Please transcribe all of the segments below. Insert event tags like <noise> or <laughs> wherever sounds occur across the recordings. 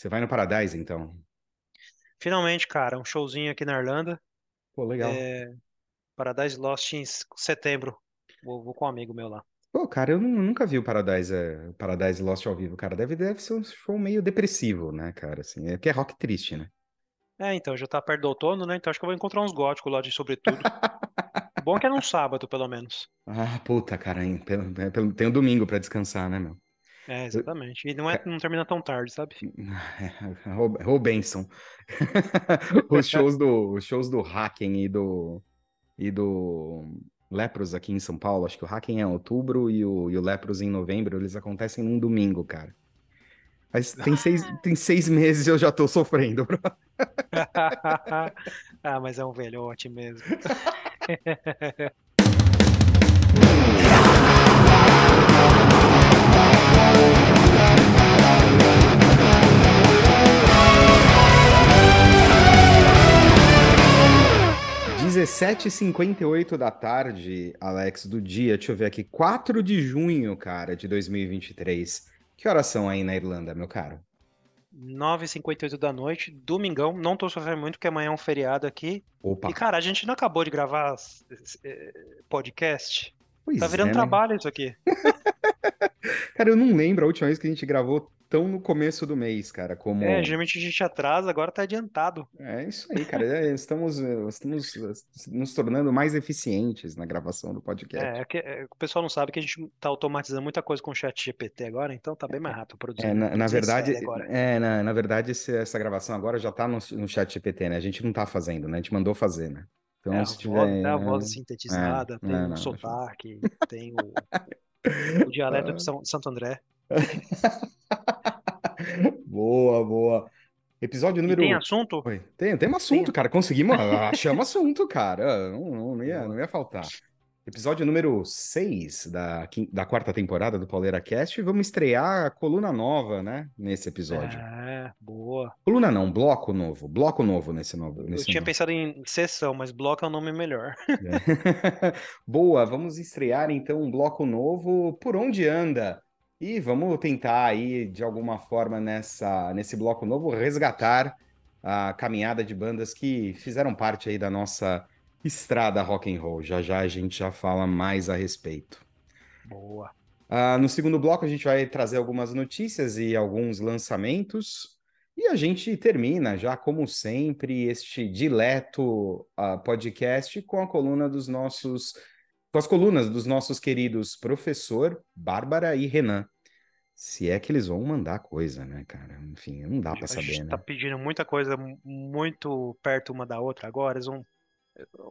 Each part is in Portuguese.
Você vai no Paradise, então? Finalmente, cara, um showzinho aqui na Irlanda. Pô, legal. É, Paradise Lost em setembro. Vou, vou com um amigo meu lá. Pô, cara, eu nu- nunca vi o Paradise, é, Paradise Lost ao vivo, cara. Deve, deve ser um show meio depressivo, né, cara? Assim, é que é rock triste, né? É, então, já tá perto do outono, né? Então acho que eu vou encontrar uns góticos lá de sobretudo. <laughs> Bom que é num sábado, pelo menos. Ah, puta, cara, hein? Pelo- é, pelo- tem o domingo pra descansar, né, meu? É, exatamente. E não, é, não termina tão tarde, sabe? <laughs> É, Ro Ro Benson. <laughs> Os shows do, os shows do Hacken e do, e do Lepros aqui em São Paulo, acho que o Hacken é em outubro e o, e o Lepros em novembro, eles acontecem num domingo, cara. Mas <laughs> tem seis, tem seis meses e eu já tô sofrendo. bro. Ah, mas é um velhote mesmo. Dezessete h 58 da tarde, Alex, do dia, deixa eu ver aqui, 4 de junho, cara, de 2023. Que horas são aí na Irlanda, meu caro? 9h58 da noite, domingão. Não tô sofrendo muito, porque amanhã é um feriado aqui. Opa, E, cara, a gente não acabou de gravar eh, podcast. pois Tá virando é, né? trabalho isso aqui. <laughs> Cara, eu não lembro a última vez que a gente gravou tão no começo do mês, cara, como... É, geralmente a gente atrasa, agora tá adiantado. É isso aí, cara. É, estamos, eh, estamos eh, nos tornando mais eficientes na gravação do podcast. É, é que, é, o pessoal não sabe que a gente tá automatizando muita coisa com o chat GPT agora, então tá bem mais rápido É, produzindo. na, na produzir verdade, é, na, na verdade, esse- essa gravação agora já tá no, no chat GPT, né? A gente não tá fazendo, né? A gente mandou fazer, né? Então, É, a se voz, tiver. é a voz é, sintetizada, tem o sotaque, tem o, <laughs> o dialeto de São, Santo André. <laughs> Boa, boa. Episódio E número. tem assunto? Oi, tem, tem um assunto, Tem. cara. Conseguimos, <laughs> achamos assunto, cara. Não, não, não ia, não ia faltar. Episódio número 6 da, da quarta temporada do Pauleira Cast. E vamos estrear a coluna nova, né? Nesse episódio. É, boa. Coluna não, bloco novo. Bloco novo nesse novo. Eu Nesse tinha novo. pensado em sessão, mas bloco é um nome melhor. É. <laughs> Boa, vamos estrear então um bloco novo, Por Onde Anda? E vamos tentar aí, de alguma forma, nessa, nesse bloco novo, resgatar a caminhada de bandas que fizeram parte aí da nossa estrada rock and roll. Já já a gente já fala mais a respeito. Boa. Ah, no segundo bloco, a gente vai trazer algumas notícias e alguns lançamentos. E a gente termina, já como sempre, este dileto ah, podcast com a coluna dos nossos. Com as colunas dos nossos queridos professor, Bárbara e Renan. Se é que eles vão mandar coisa, né, cara? Enfim, não dá pra A saber, gente né? tá pedindo muita coisa mu- muito perto uma da outra agora. Eles vão.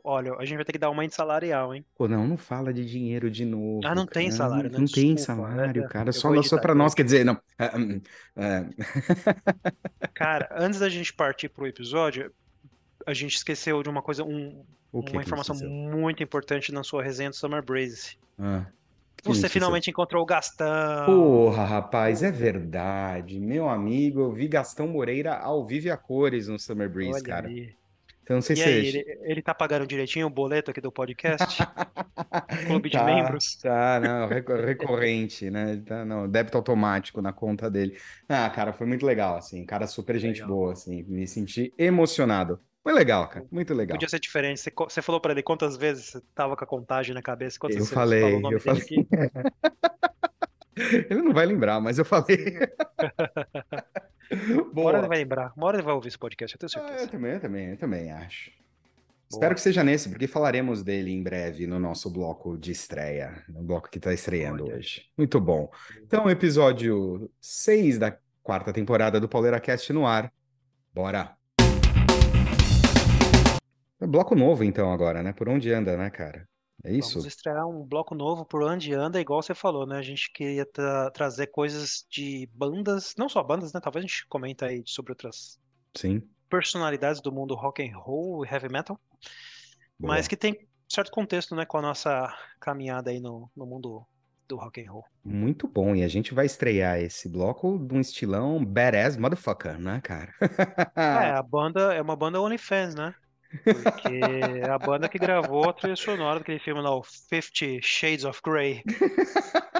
Olha, a gente vai ter que dar aumento salarial, hein? Pô, não, não fala de dinheiro de novo. Ah, não tem cara. salário, né? Não tem Desculpa, salário, é, cara. eu Só, só vou nós, quer dizer, não. Ah, hum, <laughs> Cara, antes da gente partir pro episódio, a gente esqueceu de uma coisa, um- uma informação muito importante na sua resenha do Summer Breeze. Ah, Você finalmente encontrou o Gastão. Porra, rapaz, é verdade. Meu amigo, eu vi Gastão Moreira ao vivo e a cores no Summer Breeze, Olha cara. aí. Então, não sei E se aí, você... ele, ele tá pagando direitinho o boleto aqui do podcast? <laughs> Clube de Tá, membros? Tá, não, reco- recorrente, né? Tá, não, débito automático na conta dele. Ah, cara, foi muito legal, assim. Cara, super gente Legal. boa, assim. Me senti emocionado. Foi legal, cara. Muito legal. Podia ser diferente. Você, você falou pra ele quantas vezes você tava com a contagem na cabeça? Quantas Eu vezes você falei, falou o nome eu dele falei. aqui? <laughs> Ele não vai lembrar, mas eu falei. <laughs> Uma hora ele Boa. vai lembrar. Uma hora ele vai ouvir esse podcast, eu tenho Ah, eu certeza. também, eu também, eu também acho. Boa. Espero que seja nesse, porque falaremos dele em breve no nosso bloco de estreia, no bloco que está estreando Olha. hoje. Muito bom. Então, episódio 6 da quarta temporada do Pauleira Cast no ar. Bora! É bloco novo, então, agora, né? Por onde anda, né, cara? É isso? Vamos estrear um bloco novo por onde anda, igual você falou, né? A gente queria tra- trazer coisas de bandas, não só bandas, né? Talvez a gente comenta aí sobre outras Sim. personalidades do mundo rock and roll e heavy metal, Boa. mas que tem certo contexto, né, com a nossa caminhada aí no, no mundo do rock and roll. Muito bom. E a gente vai estrear esse bloco de um estilão badass motherfucker, né, cara? <laughs> É, a banda é uma banda OnlyFans, né? Porque a banda que gravou a trilha sonora daquele filme lá, o Fifty Shades of Grey. <laughs>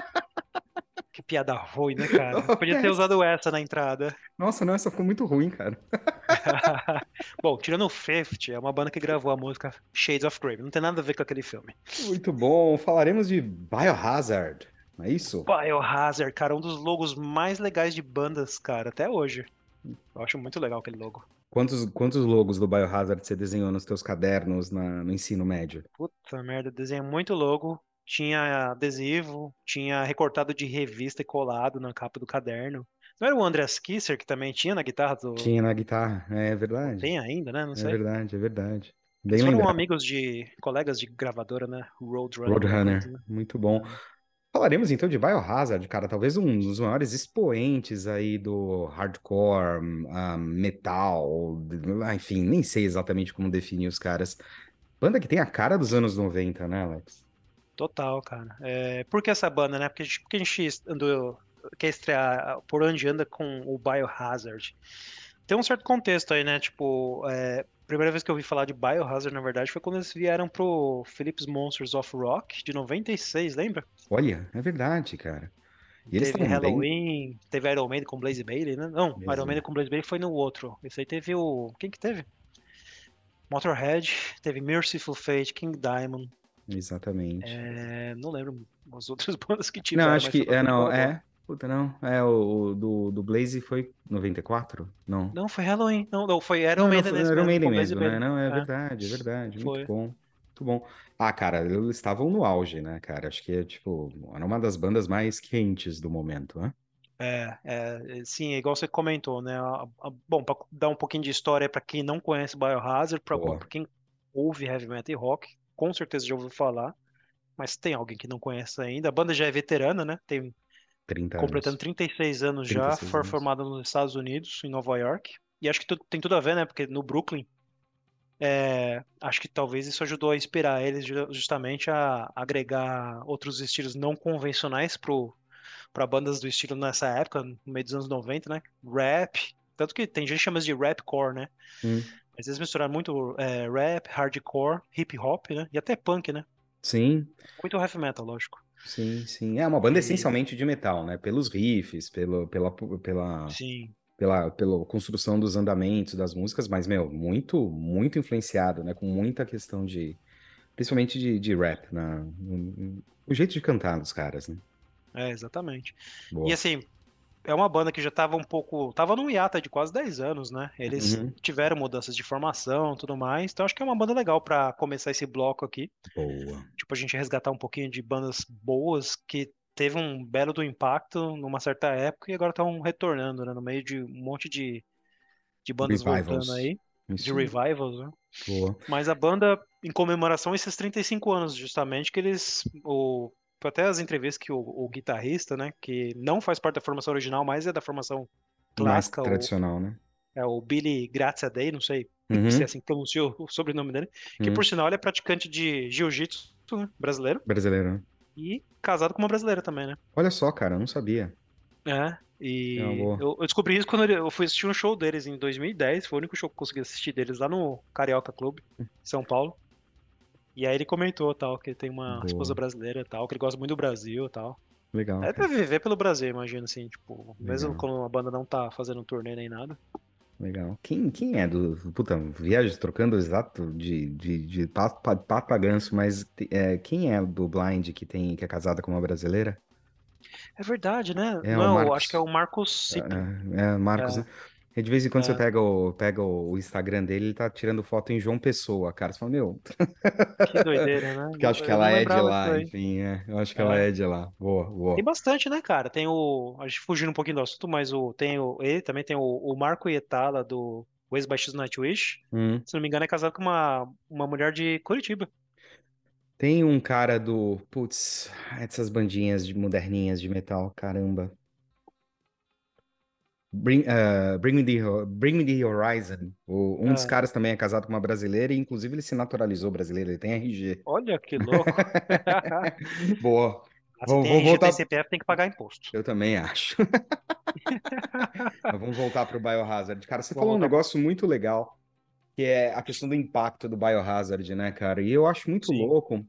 Que piada ruim, né, cara? Podia ter usado essa na entrada. Nossa, não, essa ficou muito ruim, cara. <laughs> Bom, tirando o Fifth, é uma banda que gravou a música Shades of Grey. Não tem nada a ver com aquele filme. Muito bom. Falaremos de Biohazard, não é isso? Biohazard, cara, um dos logos mais legais de bandas, cara, até hoje. Eu acho muito legal aquele logo. Quantos, quantos logos do Biohazard você desenhou nos teus cadernos na, no ensino médio? Puta merda, desenho muito logo. Tinha adesivo, tinha recortado de revista e colado na capa do caderno. Não era o Andreas Kisser que também tinha na guitarra do. Tinha na guitarra, é verdade. Tem ainda, né? Não É sei. verdade, é verdade. Bem Eles foram lembrado. amigos de. colegas de gravadora, né? Roadrunner. Roadrunner, né? muito bom. Falaremos então de Biohazard, cara, talvez um dos maiores expoentes aí do hardcore, ah, metal, ah, enfim, nem sei exatamente como definir os caras. Banda que tem a cara dos anos 90, né, Alex? Total, cara. É, por que essa banda, né? Porque porque a gente andou, quer estrear por onde anda com o Biohazard. Tem um certo contexto aí, né? Tipo, é, primeira vez que eu ouvi falar de Biohazard, na verdade, foi quando eles vieram pro Philips Monsters of Rock de 96, lembra? Olha, é verdade, cara. E eles teve estavam bem. Halloween, teve Iron Maiden com Blaze Bailey, né? Não, Blaze Iron Maiden com Blaze Bailey foi no outro. Esse aí teve o. Quem que teve? Motorhead, teve Merciful Fate, King Diamond. Exatamente. é, não lembro as outras <laughs> bandas que Não, tiveram. acho mas que. É, não, é. Puta, não. É, o, o do, do Blaze foi 94? Não. Não, foi Halloween. Não, não, foi Iron Não, não, Maiden foi nesse Iron mesmo, Maiden mesmo, né? Não, é É, verdade, é verdade. Foi. Muito bom. Muito bom. Ah, cara, eles estavam no auge, né, cara? Acho que é, tipo, era uma das bandas mais quentes do momento, né? É, é, sim, é igual você comentou, né? A- a- bom, para dar um pouquinho de história para quem não conhece Biohazard, para quem ouve heavy metal e rock, com certeza já ouviu falar, mas tem alguém que não conhece ainda. A banda já é veterana, né? Tem 30 completando anos. 36 anos já, 36 foi anos. formada nos Estados Unidos, em Nova York. E acho que tu- tem tudo a ver, né? Porque no Brooklyn, é, acho que talvez isso ajudou a inspirar eles ju- justamente a agregar outros estilos não convencionais para bandas do estilo nessa época, no meio dos anos 90, né? Rap, tanto que tem gente que chama de rapcore, né? Hum, Mas eles misturaram muito é, rap, hardcore, hip hop, né? E até punk, né? sim, Muito heavy metal, lógico. Sim, sim. É uma banda E- essencialmente de metal, né? Pelos riffs, pelo, pela, pela, Sim, pela, pela construção dos andamentos das músicas, mas, meu, muito, muito influenciado, né? Com muita questão de, principalmente de, de rap, né? O- jeito de cantar dos caras, né? é, exatamente. E Boa. assim, é uma banda que já tava um pouco. Tava num hiato de quase 10 anos, né? Eles Uhum. tiveram mudanças de formação e tudo mais. Então acho que é uma banda legal pra começar esse bloco aqui. Boa. Tipo, a gente resgatar um pouquinho de bandas boas que teve um belo do impacto numa certa época e agora estão retornando, né? No meio de um monte de, de bandas Revivals. voltando aí, de Isso, revivals, né? boa. Mas a banda, em comemoração a esses 35 anos, justamente, que eles. O, até as entrevistas que o, o guitarrista, né? Que não faz parte da formação original, mas é da formação Mais clássica, o, tradicional, né? é o Billy Graziadei, não sei Uhum, se é assim que pronunciou o sobrenome dele, que uhum. por sinal ele é praticante de jiu-jitsu né, brasileiro Brasileiro, né? e casado com uma brasileira também, né? Olha só, cara, eu não sabia. É, e É eu, eu descobri isso quando eu fui assistir um show deles em 2010, foi o único show que eu consegui assistir deles lá no Carioca Clube, em São Paulo. E aí ele comentou tal, que tem uma Boa. esposa brasileira tal, que ele gosta muito do Brasil tal. Legal, É pra viver pelo Brasil, imagino assim, tipo, mesmo Legal. quando a banda não tá fazendo turnê nem nada. Legal. Quem, quem é do. Puta, viagem trocando exato de, de, de pato, pa- pato pra ganso, mas é, quem é do Blind que tem que é casada com uma brasileira? É verdade, né? É, não, Marcos- acho que é o Marcos Cipo. É, é, Marcos, É. né? E de vez em quando você É. pega o, pega o Instagram dele, ele tá tirando foto em João Pessoa, cara. Você fala, meu, Que doideira, né? <laughs> porque eu acho que Eu ela é de lá, enfim, é. Eu acho que ela É. é de lá. Boa, boa. Tem bastante, né, cara? Tem o. A gente fugindo um pouquinho do assunto, mas o, tem o. Ele também tem o, o Marco Ietala do o ex-baixista do Nightwish. Hum. Se não me engano, é casado com uma, uma mulher de Curitiba. Tem um cara do. Putz, essas bandinhas de moderninhas de metal, caramba. Bring, uh, Bring Me the, Bring Me the Horizon. O- um dos Ah. caras também é casado com uma brasileira e, inclusive, ele se naturalizou brasileiro, ele tem RG. Olha que louco. <laughs> Boa. Se Vamos- tem vamos voltar- tem CPF, tem que pagar imposto. Eu também acho. <laughs> Mas vamos voltar para o Biohazard. Cara, você Vamos falou um voltar. negócio muito legal, que é a questão do impacto do Biohazard, né, cara? E eu acho muito Sim. louco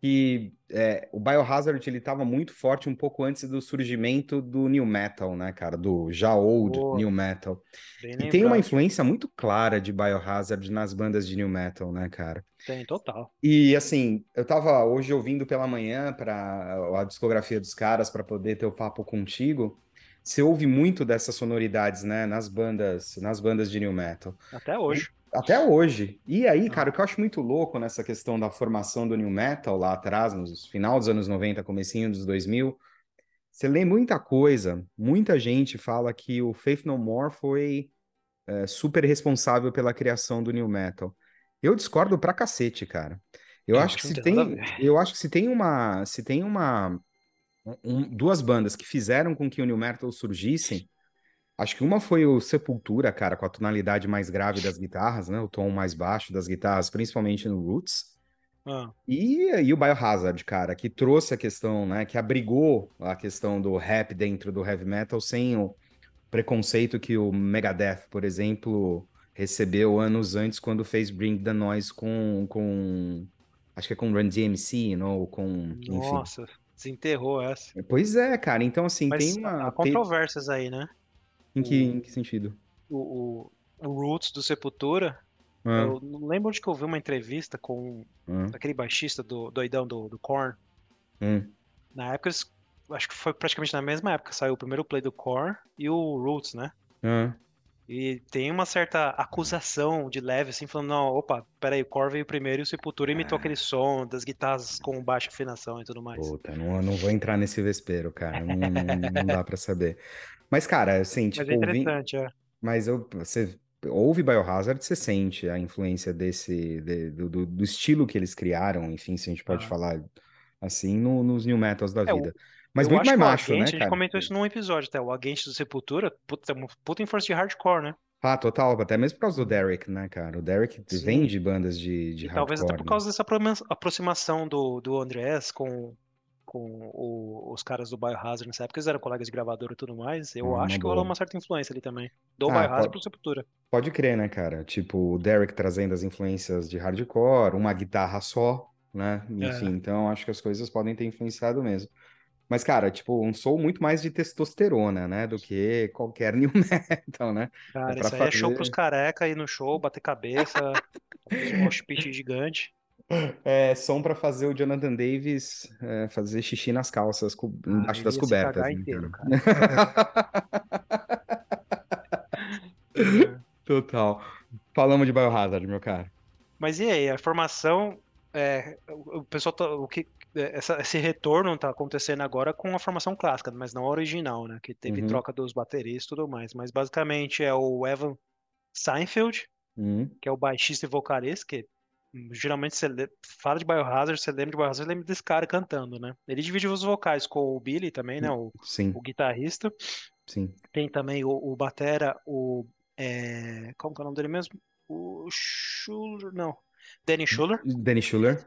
que é, o Biohazard ele estava muito forte um pouco antes do surgimento do New Metal, né, cara? Do já old. New Metal. E tem uma influência muito clara de Biohazard nas bandas de New Metal, né, cara? Tem, total. E assim, eu tava hoje ouvindo pela manhã para a discografia dos caras para poder ter o papo contigo. Você ouve muito dessas sonoridades, né, nas bandas, nas bandas de New Metal. Até hoje. Até hoje. E aí, Ah. cara, o que eu acho muito louco nessa questão da formação do New Metal lá atrás, no final dos anos 90, comecinho dos 2000, você lê muita coisa, muita gente fala que o Faith No More foi é, super responsável pela criação do New Metal. Eu discordo pra cacete, cara. Eu Eu acho acho que se tem eu acho que se tem uma, se tem uma, um- duas bandas que fizeram com que o New Metal surgissem, Acho que uma foi o Sepultura, cara, com a tonalidade mais grave das guitarras, né? O tom mais baixo das guitarras, principalmente no Roots. Ah, E, e o Biohazard, cara, que trouxe a questão, né? Que abrigou a questão do rap dentro do heavy metal sem o preconceito que o Megadeth, por exemplo, recebeu anos antes quando fez Bring the Noise com, com acho que é com Run DMC, não? Ou com, enfim. nossa, desenterrou essa. Pois é, cara. Então, assim, Mas tem uma... há controvérsias aí, né? Em que, em que sentido? O, o, o Roots do Sepultura, Ah, eu não lembro onde que eu vi uma entrevista com ah, aquele baixista do doidão do, do Korn. hum. Na época, eles- acho que foi praticamente na mesma época, saiu o primeiro play do Korn e o Roots, né? Ah, E tem uma certa acusação de leve, assim, falando, não, opa, peraí, o Korn veio primeiro e o Sepultura imitou aquele som das guitarras com baixa afinação e tudo mais. Puta, não, não vou entrar nesse vespeiro, cara. Não, não, não dá pra saber. Mas, cara, assim, Mas tipo, é ouvi... interessante, é. Mas eu, você ouve Biohazard, você sente a influência desse, de- do, do, estilo que eles criaram, enfim, se a gente pode Ah. falar assim, no- nos new metals da É, vida. Mas muito mais macho, né, Against, a gente cara? comentou isso num episódio até, o Against do Sepultura, puta, é uma puta influência de hardcore, né? Ah, total, até mesmo por causa do Derek, né, cara? O Derek Sim. vem de bandas de, de E talvez até hardcore, por né? causa dessa aproma- aproximação do, do Andrés com, com o- os caras do Biohazard nessa época, eles eram colegas de gravadora e tudo mais, eu uma acho que rolou uma certa influência ali também, do Ah, Biohazard pro Sepultura. Pode crer, né, cara? Tipo, o Derek trazendo as influências de hardcore, uma guitarra só, né? É. Enfim, então acho que as coisas podem ter influenciado mesmo. Mas, cara, tipo, um soul muito mais de testosterona, né? Do que qualquer <laughs> new metal, né? Cara, pra isso aí é show pros fazer- careca ir no show, bater cabeça, <laughs> fazer um mosh gigante. <laughs> É som pra fazer o Jonathan Davis é, fazer xixi nas calças, co- embaixo ele das cobertas. cagar né, inteiro, cara? <laughs> Total. Falamos de Biohazard, meu cara. Mas e aí, a formação, é, o pessoal tá, o que é, essa- esse retorno tá acontecendo agora com a formação clássica, mas não a original, né? Que teve Uhum. troca dos bateristas e tudo mais. Mas basicamente é o Evan Seinfeld, Hum, que é o baixista e vocalista, que geralmente você fala de Biohazard, você lembra de Biohazard, você lembra desse cara cantando, né? Ele divide os vocais com o Billy também, né? O, sim, o guitarrista. sim. Tem também o, o batera, o é, como que é o nome dele mesmo? O Schuller, não, Danny Schuller. Danny Schuller.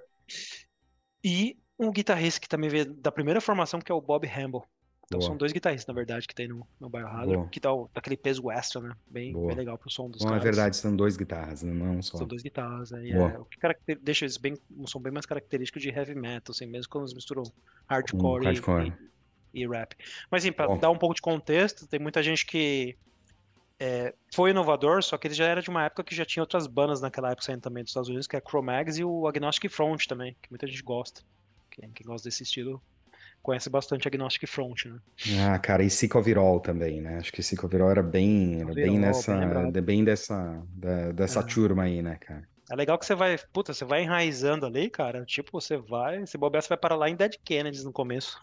E um guitarrista que também veio da primeira formação, que é o Bob Hamble. Então Boa. são dois guitarristas, na verdade, que tem no, no Biohazard, que dá o- daquele peso extra, né? Bem, bem legal pro som dos Não, é caras. verdade, são dois guitarras, não é um só. São dois guitarras, Boa. é, o que caracter- deixa eles bem, um som bem mais característico de heavy metal, assim, mesmo quando eles misturam hardcore, e- hardcore. E, e rap. Mas assim, pra Bom. dar um pouco de contexto, tem muita gente que é, foi inovador, só que ele já era de uma época que já tinha outras bandas naquela época saindo também dos Estados Unidos, que é a Cro-Mags e o Agnostic Front também, que muita gente gosta. Quem, quem gosta desse estilo conhece bastante Agnostic Front, né? Ah, cara, e All também, né? Acho que All era bem, era bem bem nessa, de- bem dessa, da- dessa É. turma aí, né, cara? É legal que você vai, puta, você vai enraizando ali, cara. Tipo, você vai, se bobear, você vai parar lá em Dead Kennedys no começo.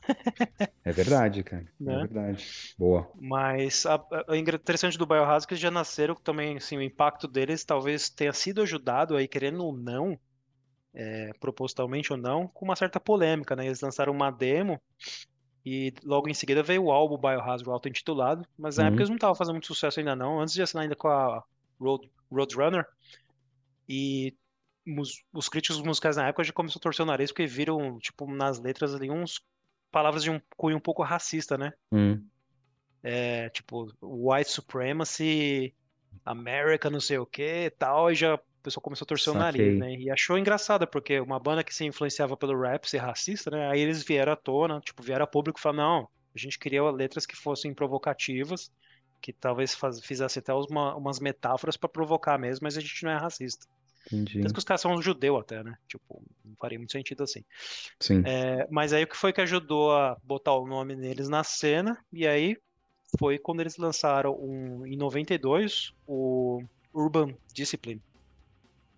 É verdade, cara. <laughs> É Né? verdade. Boa. Mas a, a- o interessante do Biohazard é que eles já nasceram também, assim, o impacto deles talvez tenha sido ajudado aí, querendo ou não, é, propositalmente ou não, com uma certa polêmica, né? Eles lançaram uma demo e logo em seguida veio o álbum Biohazard auto-intitulado, mas na Uhum. época eles não estavam fazendo muito sucesso ainda não, antes de assinar ainda com a Road, Roadrunner, e mus- os críticos musicais na época já começaram a torcer o nariz porque viram, tipo, nas letras ali uns palavras de um cunho um pouco racista, né? Hum, É, tipo, white supremacy, America não sei o que tal, e já pessoal começou a torcer o nariz, Saquei. né? E achou engraçado, porque uma banda que se influenciava pelo rap ser racista, né? Aí eles vieram à tona, tipo, vieram a público e falaram, não, a gente queria letras que fossem provocativas, que talvez faz, fizesse até uma, umas metáforas pra provocar mesmo, mas a gente não é racista. Entendi. Tanto que os caras são judeu até, né? Tipo, não faria muito sentido assim. Sim. É, mas aí o que foi que ajudou a botar o nome neles na cena, e aí foi quando eles lançaram um, em 92 o Urban Discipline.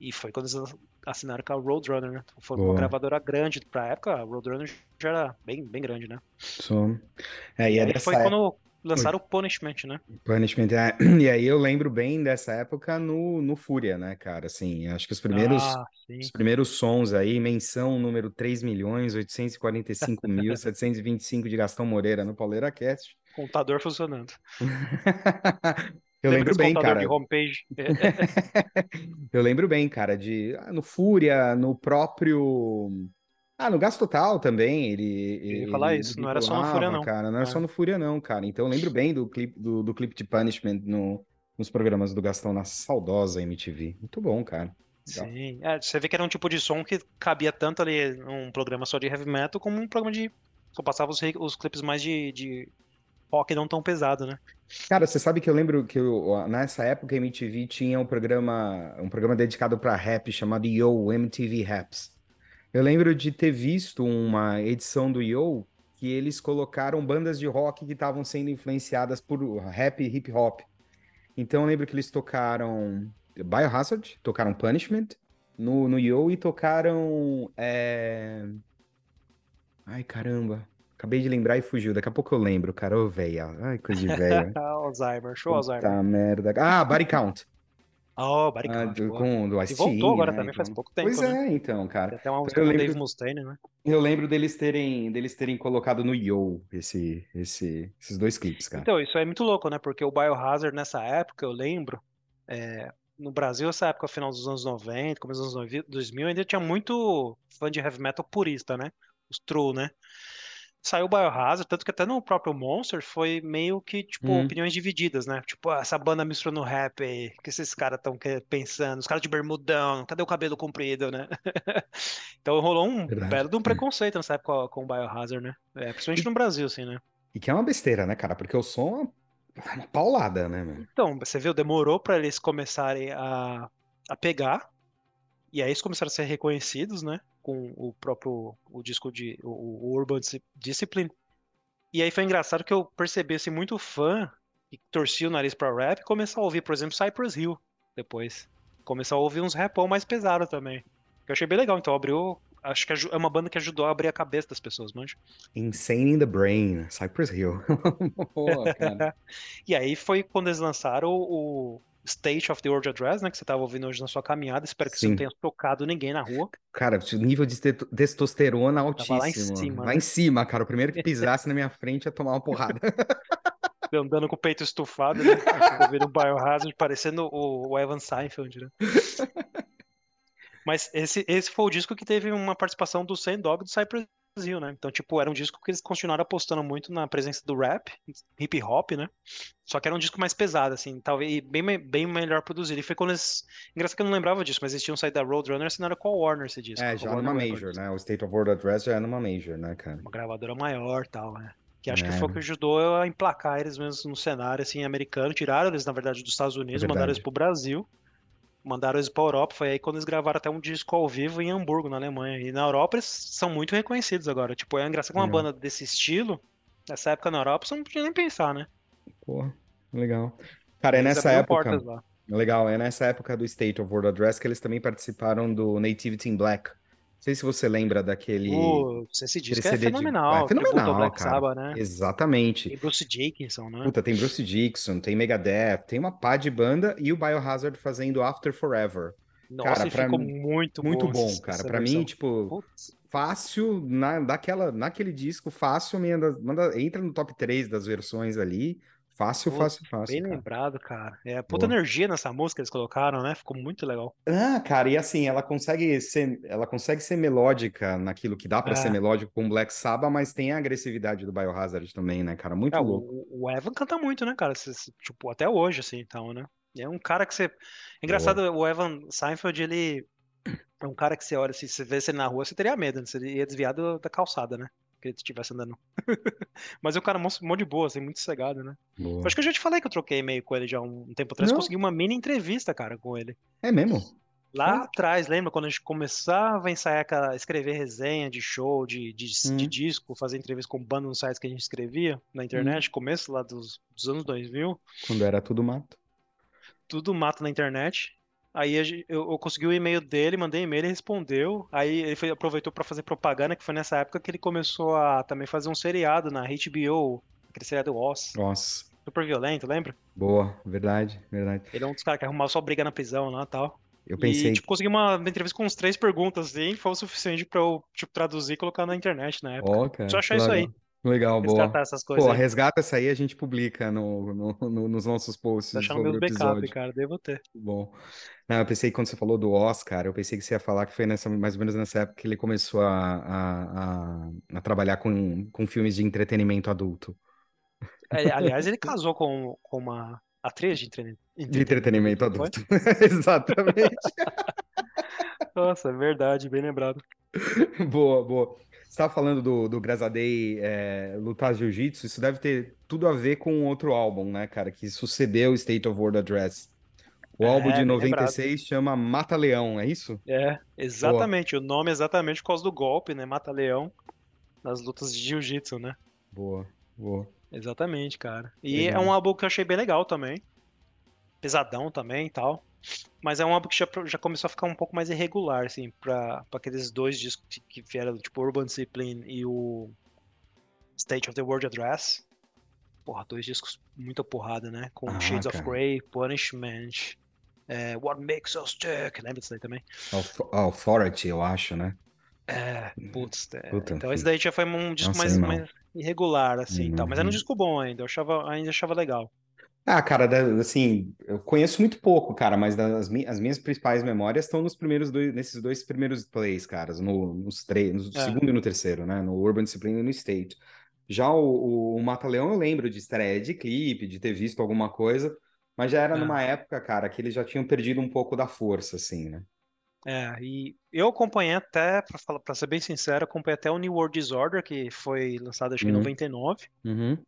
E foi quando eles assinaram com a Roadrunner, né? Foi uma Boa. gravadora grande pra época, a Roadrunner já era bem, bem grande, né? Só. É, e é foi época. quando lançaram o Punishment, né? Punishment, é. <clears throat> E aí eu lembro bem dessa época no, no Fúria, né, cara? Assim, acho que os primeiros, Ah, os primeiros sons aí, menção número 3 milhões 845 <laughs> mil 725 de Gastão Moreira no Pauleira Cast. Contador funcionando. <laughs> Eu lembro desse bem, cara. <laughs> Eu lembro bem, cara, de ah, no Fúria, no próprio. Ah, no Gasto Total também, ele, falar ele isso, não era só no Fúria, não. cara, não era só É. no Fúria, não, cara. Então eu lembro bem do clipe, do, do clipe de Punishment no, nos programas do Gastão na saudosa MTV. Muito bom, cara. Legal. Sim, é, você vê que era um tipo de som que cabia tanto ali num programa só de heavy metal, como um programa de. Só passava os, os clipes mais de, de rock não tão pesado, né? Cara, você sabe que eu lembro que eu, nessa época a MTV tinha um programa, um programa dedicado para rap chamado Yo MTV Raps. Eu lembro de ter visto uma edição do Yo que eles colocaram bandas de rock que estavam sendo influenciadas por rap e hip hop. Então eu lembro que eles tocaram Biohazard, tocaram Punishment no, no Yo e tocaram. é, Ai, caramba. Acabei de lembrar e fugiu. Daqui a pouco eu lembro, cara. Ô, véia. Ai, coisa de véia. <laughs> Alzheimer, show Alzheimer. Puta merda. Ah, Body Count. Oh, Body Ah, Count, do, boa. com, do E voltou agora né? também, faz Então- pouco tempo, Pois né? é, então, Tem cara. até uma música Eu lembro- Dave Mustaine, né? Eu lembro deles terem, deles terem colocado no Yo esse, esse, esses dois clipes, cara. Então, isso é muito louco, né? Porque o Biohazard nessa época, eu lembro, é, no Brasil, essa época, final dos anos 90, começo dos anos 2000, ainda tinha muito fã de heavy metal purista, né? Os true, né? Saiu o Biohazard, tanto que até no próprio Monster foi meio que, tipo, Hum. opiniões divididas, né? Tipo, ah, essa banda misturando rap aí, o que esses caras estão pensando? Os caras de bermudão, cadê o cabelo comprido, né? <laughs> Então rolou um Verdade. belo de um preconceito nessa época com o Biohazard, né? É, principalmente no Brasil, assim, né? E que é uma besteira, né, cara? Porque o som é uma paulada, né? Então, você viu, demorou para eles começarem a, a pegar, e aí eles começaram a ser reconhecidos, né? Com o próprio o disco de o, o Urban Dis- Discipline. E aí foi engraçado que eu percebi assim, muito fã que torcia o nariz pra rap começar a ouvir, por exemplo, Cypress Hill depois. Começar a ouvir uns rapão mais pesados também. Que eu achei bem legal, então abriu. Acho que é uma banda que ajudou a abrir a cabeça das pessoas, manja. Insane in the Brain, Cypress Hill. <laughs> <laughs> Boa, cara. <laughs> E aí foi quando eles lançaram o State of the World Address, né? Que você tava ouvindo hoje na sua caminhada. Espero que você não Sim. tenha tocado ninguém na rua. Cara, o nível de te- testosterona Tava lá em altíssimo. cima, Lá né? em cima, cara. O primeiro que pisasse na minha frente ia tomar uma porrada. <laughs> Andando com o peito estufado, né? Ouvindo o Biohazard, parecendo o, o Evan Seinfeld, né? <laughs> Mas esse, esse foi o disco que teve uma participação do Sand Dog do Cypress Hill, né? Então, tipo, era um disco que eles continuaram apostando muito na presença do rap, hip hop, né? Só que era um disco mais pesado, assim, talvez bem, bem melhor produzido. E foi quando eles. Engraçado que eu não lembrava disso, mas eles tinham saído da Roadrunner e assinaram com a Warner esse disco. É, já numa major, né? O State of World Address já é numa major, né, cara? Uma gravadora maior e tal, né? Que acho que É. foi o que ajudou a emplacar eles mesmos no cenário, assim, americano. Tiraram eles, na verdade, dos Estados Unidos, mandaram verdade. eles pro Brasil, mandaram eles pra Europa. Foi aí quando eles gravaram até um disco ao vivo em Hamburgo, na Alemanha. E na Europa eles são muito reconhecidos agora. Tipo, é engraçado que uma Legal. banda desse estilo, nessa época na Europa, você não podia nem pensar, né? Porra, legal. Cara, é Eles nessa época. Legal, é nessa época do State of World Address que eles também participaram do Nativity in Black. Não sei se você lembra daquele. Putz, esse disco é CD de- fenomenal. É ao fenomenal, Black cara. Sabbath, né? Exatamente. Tem Bruce Dickinson, né? Puta, tem Bruce Dixon, tem Megadeth, tem uma pá de banda e o Biohazard fazendo After Forever. Nossa, cara, pra ficou mim- muito Muito bom bom, cara. Pra mim, tipo, Putz, fácil, na, daquela, naquele disco, fácil, manda, manda, entra no top 3 das versões ali. Fácil, Putz, fácil, fácil. bem cara. lembrado, cara. É puta Boa. energia nessa música que eles colocaram, né? Ficou muito legal. Ah, cara, e assim, ela consegue ser, ela consegue ser melódica naquilo que dá pra ser É. melódico com Black Sabbath, mas tem a agressividade do Biohazard também, né, cara? Muito É, louco. o, o Evan canta muito, né, cara? Tipo, até hoje, assim, então, né? É um cara que você. Engraçado, o Evan Seinfeld, ele é um cara que você olha, se você vê ele na rua, você teria medo, né? Você ia desviar da calçada, né? Que ele estivesse andando. <laughs> Mas é um cara mó mó de boa, assim, muito cegado, né? Boa. Acho que eu já te falei que eu troquei e-mail com ele já um tempo atrás. Não. Consegui uma mini entrevista, cara, com ele. É mesmo? Lá Ah. atrás, lembra quando a gente começava a ensaiar, escrever resenha de show, de, de, de Hum. disco, fazer entrevista com banda nos sites que a gente escrevia na internet, Hum. começo lá dos, dos anos 2000, Quando era tudo mato. tudo mato na internet. Aí eu, eu consegui o e-mail dele, mandei e-mail, ele respondeu. Aí ele foi- aproveitou pra fazer propaganda, que foi nessa época que ele começou a também fazer um seriado na HBO, aquele seriado Oz, Nossa. super violento, lembra? Boa, verdade, verdade. Ele é um dos caras que arrumava só briga na prisão lá e tal. Eu pensei, E, tipo, consegui uma entrevista com uns três perguntas, assim, foi o suficiente pra eu, tipo, traduzir e colocar na internet na época. ó, cara, Só achar que isso aí. Legal. Legal, boa. Resgatar essas coisas Pô, aí. resgata essa aí, a gente publica no, no- no- nos nossos posts Tá achando o backup, episódio. cara, devo ter. Bom. Não, eu pensei que quando você falou do Oscar, eu pensei que você ia falar que foi nessa, mais ou menos nessa época que ele começou a, a, a, a trabalhar com, com filmes de entretenimento adulto. É, <laughs> aliás, ele casou com, com uma atriz de entretenimento. De entretenimento adulto. <laughs> Exatamente. <laughs> Nossa, é verdade, bem lembrado. Boa, boa. Você estava falando do, do Grazadei é, lutar jiu-jitsu, isso deve ter tudo a ver com outro álbum, né, cara, que sucedeu State of World Address. O É, álbum de bem lembrado. 96 chama Mata Leão, é isso? É, exatamente. O nome é exatamente por causa do golpe, né? Mata-leão nas lutas de jiu-jitsu, né? Boa, boa. Exatamente, cara. E Legal. é um álbum que eu achei bem legal também. Pesadão também e tal. Mas é um álbum que já, já começou a ficar um pouco mais irregular, assim, pra, pra aqueles dois discos que, que vieram, tipo Urban Discipline e o State of the World Address. Porra, dois discos muita porrada, né? Com Ah, Shades of cara. Grey, Punishment, é, What Makes Us Tick, lembra disso daí também? Auth- Authority, eu acho, né? É, putz, é, Puta, então esse daí já foi um disco mais, mais irregular, assim, e tal. Mas era um Uhum. disco bom ainda, eu achava, ainda achava legal. Ah, cara, assim, eu conheço muito pouco, cara, mas das, as minhas principais memórias estão nos primeiros dois, nesses dois primeiros plays, caras, no, nos três, no É. segundo e no terceiro, né? No Urban Discipline e no State. Já o, o Mata-Leão eu lembro de estreia de clipe, de ter visto alguma coisa, mas já era É. numa época, cara, que eles já tinham perdido um pouco da força, assim, né? É, e eu acompanhei até, pra, falar, pra ser bem sincero, acompanhei até o New World Disorder, que foi lançado acho que em Uhum. 99. Uhum.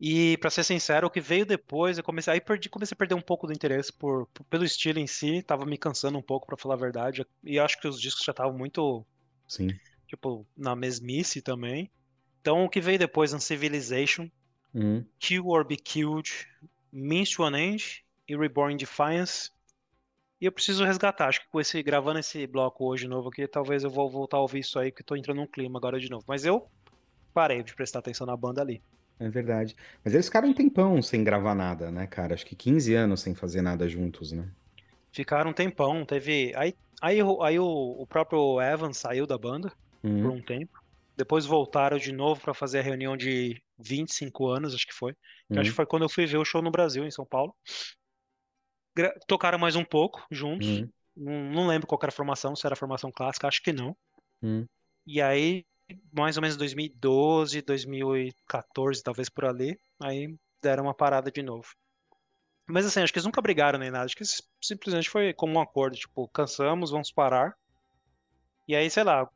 E pra ser sincero, o que veio depois, eu comecei, aí perdi, comecei a perder um pouco do interesse por, por- pelo estilo em si, tava me cansando um pouco, pra falar a verdade. E acho que os discos já estavam muito, Sim. tipo, na mesmice também. Então o que veio depois, Uncivilization, Uhum. Kill or Be Killed, Means to an End e Reborn Defiance. E eu preciso resgatar, acho que com esse gravando esse bloco hoje novo aqui, talvez eu vou voltar a ouvir isso aí, porque tô entrando num clima agora de novo. Mas eu parei de prestar atenção na banda ali. É verdade. Mas eles ficaram um tempão sem gravar nada, né, cara? Acho que 15 anos sem fazer nada juntos, né? Ficaram um tempão, teve. Aí, aí, o- aí o, o próprio Evan saiu da banda por Uhum. um tempo. Depois voltaram de novo pra fazer a reunião de 25 anos, acho que foi. Que acho que Uhum. foi quando eu fui ver o show no Brasil, em São Paulo. Gra- Tocaram mais um pouco juntos. Uhum. Não, não lembro qual era a formação, se era a formação clássica, acho que não. Uhum. E aí, mais ou menos 2012, 2014, talvez por ali, aí deram uma parada de novo. Mas assim, acho que eles nunca brigaram nem nada, acho que simplesmente foi como um acordo, tipo, cansamos, vamos parar. E aí, sei lá,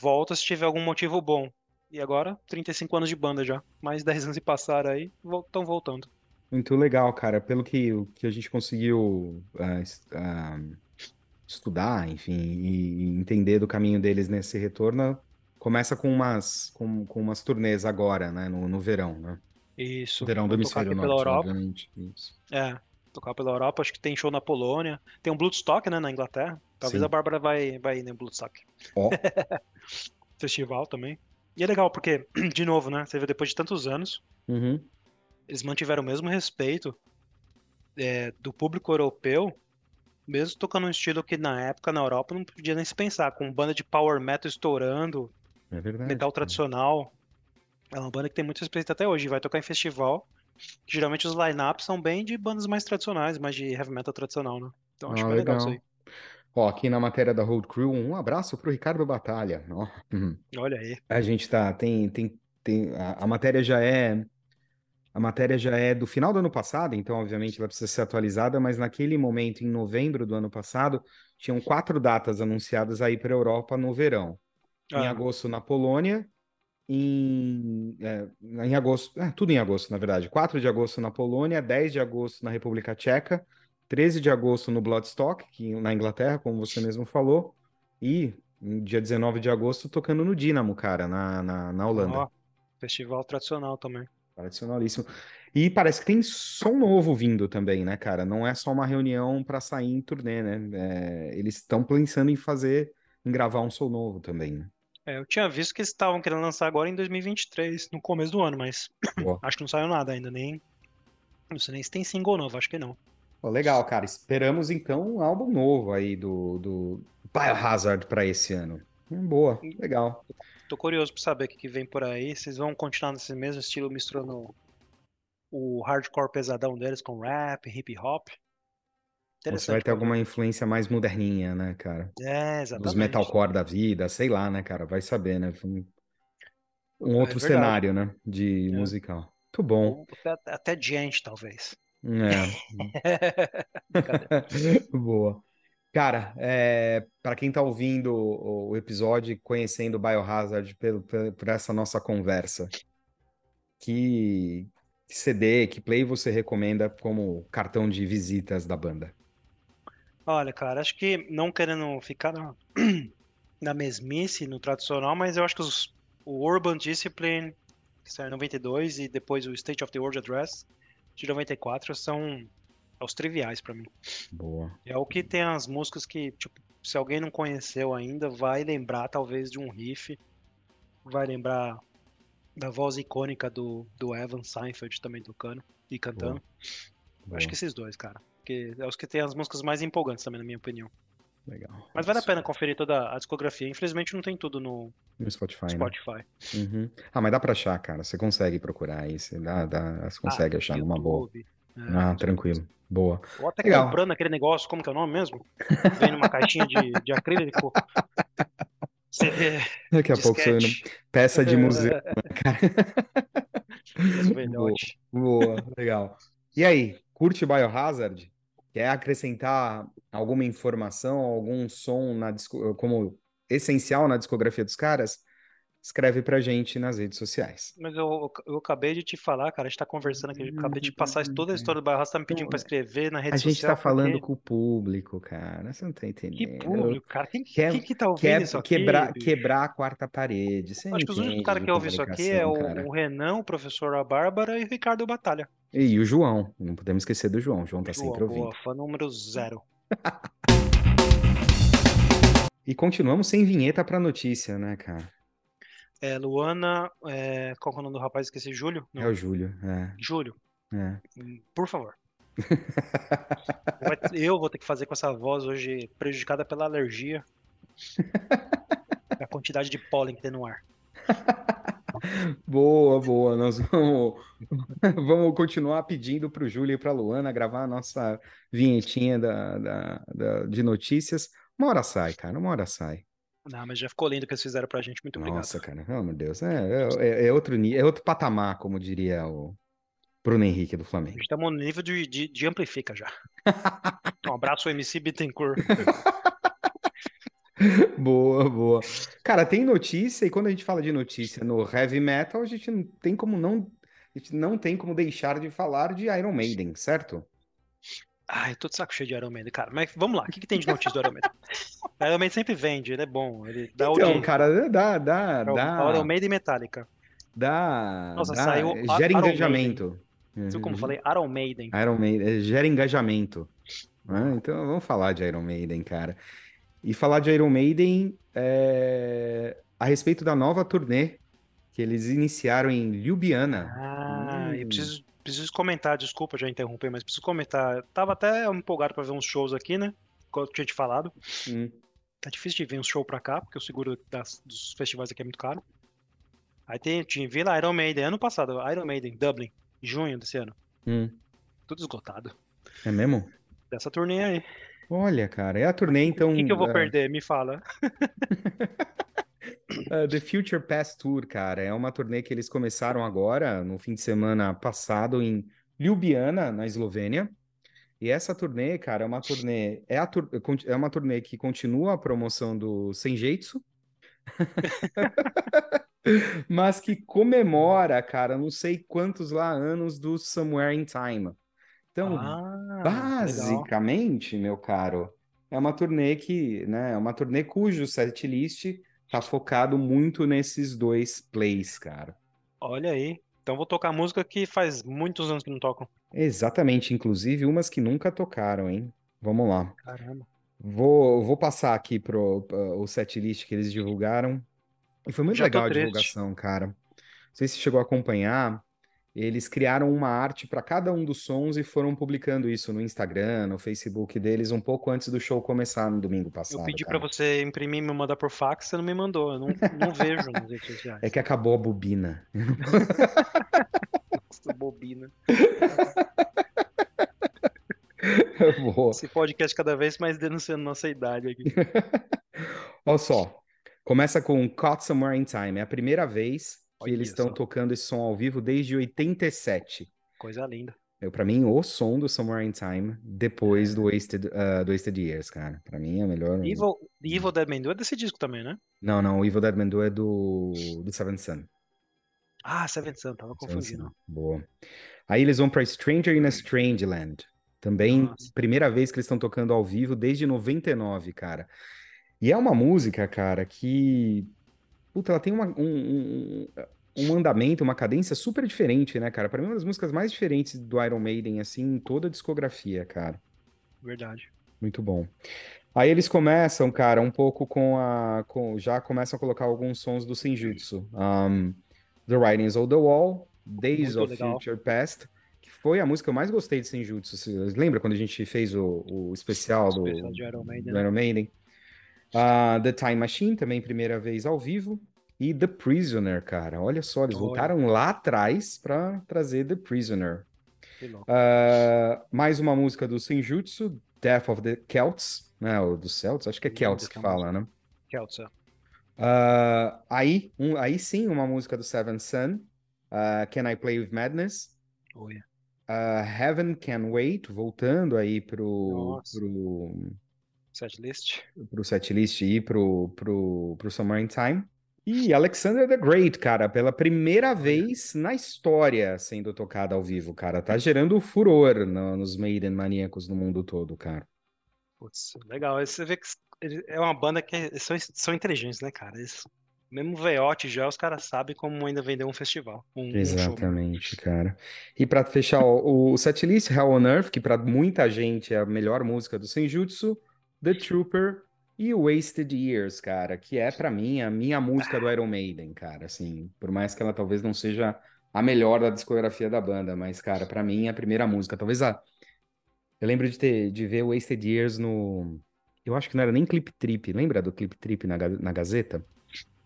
volta se tiver algum motivo bom. E agora, 35 anos de banda já, mais 10 anos se passaram aí, estão voltando. Muito legal, cara. Pelo que, que a gente conseguiu es- ah, estudar, enfim, e entender do caminho deles nesse retorno, começa com umas, com, com umas turnês agora, né? No, no verão, né? Isso, Verão do Hemisfério aqui pela Norte, Europa. obviamente. Isso. É, tocar pela Europa, acho que tem show na Polônia, tem um Bloodstock, né, na Inglaterra. Talvez Sim. a Bárbara vai, vai ir no Bloodstock. Ó, <laughs> Festival também. E é legal, porque, <clears throat> de novo, né, você vê depois de tantos anos, uhum, eles mantiveram o mesmo respeito é, do público europeu, mesmo tocando um estilo que na época, na Europa, não podia nem se pensar, com banda de power metal estourando, é verdade. metal tradicional. É uma banda que tem muito respeito até hoje, vai tocar em festival, geralmente os line-ups são bem de bandas mais tradicionais, mais de heavy metal tradicional, né? Então acho Ah, bem legal isso legal. aí. Ó, aqui na matéria da Road Crew, um abraço pro Ricardo Batalha. Ó, uhum. Olha aí. A gente tá, tem, tem, tem, a, a matéria já é A matéria já é do final do ano passado, então, obviamente, ela precisa ser atualizada, mas naquele momento, em novembro do ano passado, tinham quatro datas anunciadas aí para a Europa no verão. Em Ah. agosto, na Polônia, em, é, em agosto, é, tudo em agosto, na verdade. 4 de agosto na Polônia, 10 de agosto na República Tcheca, 13 de agosto no Bloodstock, que, na Inglaterra, como você mesmo falou, e dia 19 de agosto tocando no Dínamo, cara, na, na, na Holanda. Ó, festival tradicional também. Tradicionalíssimo. E parece que tem som novo vindo também, né, cara? Não é só uma reunião para sair em turnê, né? É, eles estão pensando em fazer, em gravar um som novo também, né? É, eu tinha visto que eles estavam querendo lançar agora em 2023, no começo do ano, mas <clears throat> acho que não saiu nada ainda, nem. Não sei nem se tem single novo, acho que não. Pô, legal, cara. Esperamos então um álbum novo aí do, do Biohazard para esse ano. Hum, boa, legal. Tô curioso pra saber o que, que vem por aí. Vocês vão continuar nesse mesmo estilo, misturando o hardcore pesadão deles com rap, hip hop? Você vai ter alguma influência mais moderninha, né, cara? É, Dos exatamente. metalcore da vida, sei lá, né, cara? Vai saber, né? Um, um É outro verdade. cenário, né? De É. musical. Muito bom. Até, até gente, talvez. É. <laughs> <laughs> Boa. Cara, é, para quem tá ouvindo o, episódio conhecendo o Biohazard pelo, pe- por essa nossa conversa, que, que CD, que play você recomenda como cartão de visitas da banda? Olha, cara, acho que não querendo ficar na, <clears throat> na mesmice, no tradicional, mas eu acho que os- o Urban Discipline, que saiu em 92, e depois o State of the World Address, de 94, são os triviais pra mim. Boa. É o que tem as músicas que, tipo, se alguém não conheceu ainda, vai lembrar talvez de um riff, vai lembrar da voz icônica do, do Evan Seinfeld também tocando e cantando. Boa. Acho que esses dois, cara. Porque é os que tem as músicas mais empolgantes também, na minha opinião. Legal. Mas vale a pena conferir toda a discografia. Infelizmente não tem tudo no No Spotify, né? Spotify. Uhum. Ah, mas dá pra achar, cara. Você consegue procurar aí. Você, dá, dá, você consegue Ah, achar numa boa. YouTube, é, Ah, tranquilo. Boa. Ou até Legal. comprando aquele negócio, como que é o nome mesmo? Vem numa caixinha de, de acrílico. CD, Daqui a pouco disquete. peça de museu. <laughs> Esse Boa, velhote. boa, legal. E aí, curte Biohazard? Quer acrescentar alguma informação, algum som na como essencial na discografia dos caras? Escreve pra gente nas redes sociais. Mas eu, eu acabei de te falar, cara, a gente tá conversando aqui, eu acabei de passar toda a história do Barra, você tá me pedindo pra escrever na rede A gente social. tá falando porque- com o público, cara. Você não tá Que entendendo. público, cara? Quem, Quer- quem que tá ouvindo Quer isso aqui, quebrar, quebrar a quarta parede. Você Acho que os únicos caras que ouvem isso aqui é o, o Renan, o professor A Bárbara e o Ricardo Batalha. E o João. Não podemos esquecer do João. O João tá João, sempre ouvindo. boa, fã número zero. <laughs> E continuamos sem vinheta pra notícia, né, cara? É, Luana, é, qual que é o nome do rapaz? Esqueci, Júlio? Não, É o Júlio. É, Júlio, é. hum, por favor. <laughs> Eu vou ter que fazer com essa voz hoje prejudicada pela alergia. <laughs> A quantidade de pólen que tem no ar. Boa, boa. Nós vamos, <laughs> vamos continuar pedindo para o Júlio e para a Luana gravar a nossa vinhetinha da, da- da- de notícias. Uma hora sai, cara, uma hora sai. Não, mas já ficou lindo o que eles fizeram pra gente. Muito obrigado. Nossa, cara, oh, meu Deus. É, é, é outro, ni- é outro patamar, como diria o Bruno Henrique do A Flamengo. estamos no nível de, de, de amplifica já. <laughs> Um abraço, MC Bittencourt. <laughs> <laughs> Boa, boa. Cara, tem notícia, e quando a gente fala de notícia no heavy metal, a gente não tem como não, a gente não tem como deixar de falar de Iron Maiden, certo? Ai, eu tô de saco cheio de Iron Maiden, cara. Mas vamos lá, o que, que tem de notícia do Iron Maiden? <laughs> Iron Maiden sempre vende, ele é bom, ele dá Então, cara, dá, dá, É dá, Iron Maiden Metallica. dá, Nossa, dá, saiu gera Iron engajamento. Viu como eu falei? Iron Maiden. Iron Maiden, gera engajamento. né? Então, vamos falar de Iron Maiden, cara. E falar de Iron Maiden é, a respeito da nova turnê que eles iniciaram em Ljubljana. Ah, Hum. eu preciso, preciso comentar, desculpa já interromper, mas preciso comentar. Tava até empolgado pra ver uns shows aqui, né? Como eu tinha te falado. Hum. Tá difícil de vir um show pra cá, porque o seguro das- dos festivais aqui é muito caro. Aí tem, tinha, vi lá Iron Maiden, ano passado, Iron Maiden, Dublin, junho desse ano. Hum. Tudo esgotado. É mesmo? Dessa turnê aí. Olha, cara, é a turnê, então. O que, que eu vou é, perder? Me fala. Uh, <laughs> The Future Past Tour, cara, é uma turnê que eles começaram agora, no fim de semana passado, em Ljubljana, na Eslovênia. E essa turnê, cara, é uma turnê, é, a tur é uma turnê que continua a promoção do Senjeitsu, <laughs> mas que comemora, cara, não sei quantos lá anos do Somewhere in Time. Então, Ah, legal. basicamente, meu caro, é uma turnê que, né, é uma turnê cujo setlist tá focado muito nesses dois plays, cara. Olha aí. Então vou tocar música que faz muitos anos que não tocam. Exatamente, inclusive umas que nunca tocaram, hein? Vamos lá. Caramba. Vou, vou passar aqui pro, pro o setlist que eles divulgaram. E foi muito Já legal a divulgação, cara. Não sei se chegou a acompanhar. Eles criaram uma arte para cada um dos sons e foram publicando isso no Instagram, no Facebook deles, um pouco antes do show começar no domingo Eu passado, pedi pra cara. você imprimir e me mandar por fax, você não me mandou. Eu não, não vejo nas redes sociais. É que acabou a bobina. <laughs> Nossa, bobina. <laughs> Eu vou. Esse podcast cada vez mais denunciando nossa idade aqui. <laughs> Olha só. Começa com Caught Somewhere in Time. É a primeira vez que Olha eles estão tocando esse som ao vivo desde 87. Coisa linda. Eu, para mim, o som do Somewhere in Time depois do Wasted, uh, do Wasted Years, cara. Pra mim é o melhor. Evil, Evil Dead Man Do é desse disco também, né? Não, não, o Evil Dead Man Do é do, do Seven Sun. Ah, Seven Sun, tava confundindo. Boa. Aí eles vão pra Stranger in a Strange Land. Também, Nossa. primeira vez que eles estão tocando ao vivo desde 99, cara. E é uma música, cara, que. Puta, ela tem uma- um, um, um andamento, uma cadência super diferente, né, cara? Pra mim, é uma das músicas mais diferentes do Iron Maiden, assim, em toda a discografia, cara. Verdade. Muito bom. Aí eles começam, cara, um pouco com a. Com, já começam a colocar alguns sons do Senjutsu. Um, The Writings on the Wall, Days Muito of legal. Future Past, que foi a música que eu mais gostei de Senjutsu. Você lembra quando a gente fez o, o especial do, Especial de Iron Maiden, do né? Iron Maiden? Ah, The Time Machine, também primeira vez ao vivo. E The Prisoner, cara. Olha só, eles Olha. voltaram lá atrás para trazer The Prisoner. Ah, mais uma música do Senjutsu, Death of the Celts, né? O dos Celts, acho que é Celts que fala, né? Keltzer. Ah, aí, um- aí sim, uma música do Seven Sun, ah, Can I Play with Madness? Oi. Ah, Heaven Can Wait, voltando aí pro, Nossa. pro, Setlist. pro setlist e pro, pro, pro Summer in Time. E Alexander the Great, cara, pela primeira vez na história sendo tocada ao vivo, cara. Tá gerando furor no- nos Maiden maníacos no mundo todo, cara. Putz, legal. Você vê que é uma banda que eles são, são inteligentes, né, cara? Eles, mesmo veiote já, os caras sabem como ainda vender um festival. Um, um. Exatamente, cara. E pra fechar o, o setlist, Hell on Earth, que pra muita gente é a melhor música do Senjutsu, The Trooper e Wasted Years, cara, que é pra mim a minha música do Iron Maiden, cara, assim, por mais que ela talvez não seja a melhor da discografia da banda, mas cara, pra mim é a primeira música, talvez a Eu lembro de ter de ver Wasted Years no Eu acho que não era nem Clip Trip, lembra do Clip Trip na, na Gazeta?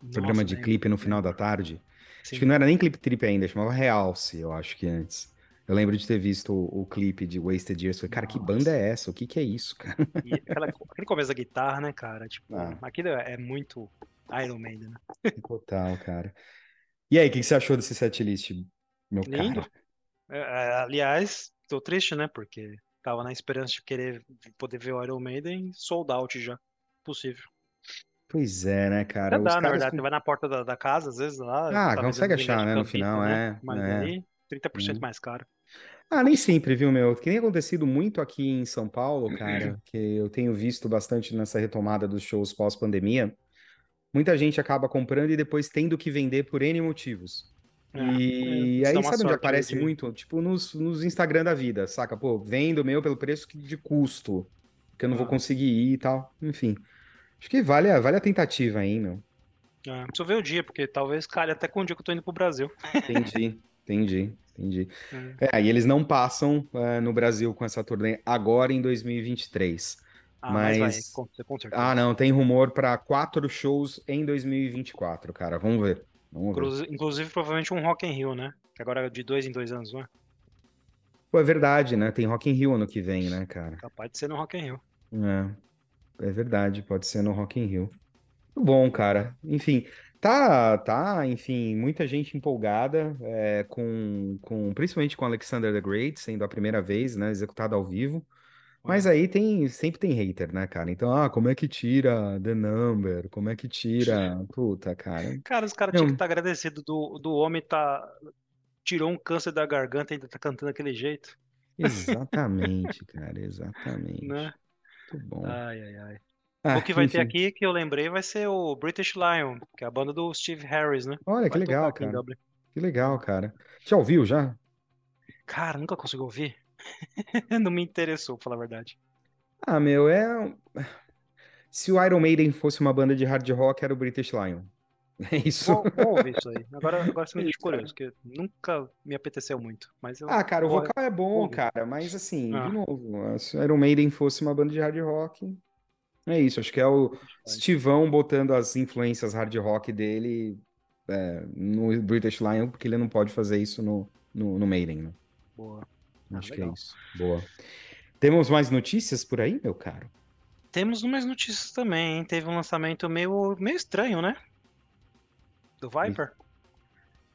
Programa Nossa, de lembro, clipe no final da tarde. Sim. Acho que não era nem Clip Trip ainda, chamava Realce, eu acho que antes. Eu lembro de ter visto o, o clipe de Wasted Years. Falei, cara, que Nossa. banda é essa? O que que é isso, cara? E aquela- aquele começo da guitarra, né, cara? Tipo, Ah. aquilo é muito Iron Maiden, né? <laughs> Total, cara. E aí, o que que você achou desse setlist, meu Lindo. cara? É, é, aliás, tô triste, né? Porque tava na esperança de querer poder ver o Iron Maiden sold out já. Possível. Pois é, né, cara? Já dá, na caras verdade. com- Você vai na porta da, da casa, às vezes lá. Ah, consegue achar, né, no final, né? é, Mas é. aí, 30% Hum. mais caro. Ah, nem sempre, viu, meu? Que nem acontecido muito aqui em São Paulo, cara, que eu tenho visto bastante nessa retomada dos shows pós-pandemia. Muita gente acaba comprando e depois tendo que vender por N motivos. É, E é, aí, uma sabe onde sorte aparece de- muito? Tipo, nos, nos Instagram da vida, saca? Pô, vendo meu pelo preço de custo, que eu não vou Ah. conseguir ir e tal. Enfim. Acho que vale a, vale a tentativa aí, meu. É, preciso ver o dia, porque talvez calhe até com o dia que eu tô indo pro Brasil. Entendi, <laughs> entendi, entendi. É. É, e eles não passam é, no Brasil com essa turnê agora em 2023. Ah, mas, vai, Mas- com, com certeza. Ah, não, tem rumor para quatro shows em 2024, cara. Vamos ver. Vamos ver. Inclusive, inclusive, provavelmente um Rock in Rio, né? Que agora é de dois em dois anos, não é? Pô, é verdade, né? Tem Rock in Rio ano que vem, né, cara? Capaz de ser no Rock in Rio. É, é verdade, pode ser no Rock in Rio. Muito bom, cara. Enfim, Tá, tá, enfim, muita gente empolgada, é, com, com, principalmente com Alexander the Great, sendo a primeira vez, né, executado ao vivo. Mas aí tem, sempre tem hater, né, cara? Então, ah, como é que tira The Number? Como é que tira? Puta, cara. Cara, os caras tinham que estar agradecidos do, do homem tá tirou um câncer da garganta e ainda tá cantando daquele jeito, exatamente, <laughs> cara, exatamente. né? Muito bom. Ai, ai, ai. O Ah, que vai ter enfim. aqui, que eu lembrei, vai ser o British Lion, que é a banda do Steve Harris, né? Olha, que Vai tocar legal, cara. Que legal, cara. Já ouviu já? Cara, nunca consegui ouvir. <laughs> Não me interessou, pra falar a verdade. Ah, meu, é. Se o Iron Maiden fosse uma banda de hard rock, era o British Lion. <laughs> É isso. Vou, vou ouvir isso aí. Agora, agora você <laughs> me deixa curioso, porque nunca me apeteceu muito. Mas eu Ah, cara, o vocal é bom, cara, mas assim, de Ah, novo, se o Iron Maiden fosse uma banda de hard rock, é isso. Acho que é o. Estivão botando as influências hard rock dele é, no British Lion, porque ele não pode fazer isso no, no, no Maiden, né? Boa. Ah, Acho que é isso. Boa. Temos mais notícias por aí, meu caro? Temos umas notícias também, hein? Teve um lançamento meio, meio estranho, né? Do Viper.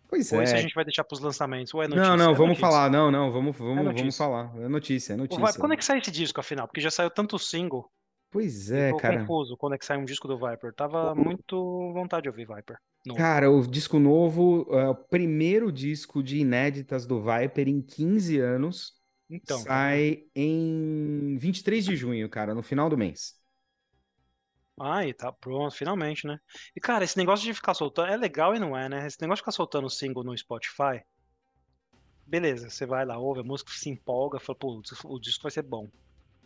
Pois Ou isso a é. gente vai deixar pros lançamentos? Ou é Não, notícia? não, É vamos notícia. falar. Não, não, vamos, É vamos, vamos notícia. falar. É notícia, é Viper, notícia. quando é que sai esse disco, afinal? Porque já saiu tanto single. Pois é, tô cara. confuso quando é que sai um disco do Viper. Tava muito vontade de ouvir Viper. Novo. Cara, o disco novo, é o primeiro disco de inéditas do Viper em 15 anos, Então, sai em 23 de junho, cara, no final do mês. Ai, tá pronto, finalmente, né? E, cara, esse negócio de ficar soltando é legal e não é, né? Esse negócio de ficar soltando single no Spotify, beleza, você vai lá, ouve a música, se empolga, fala, pô, o disco vai ser bom.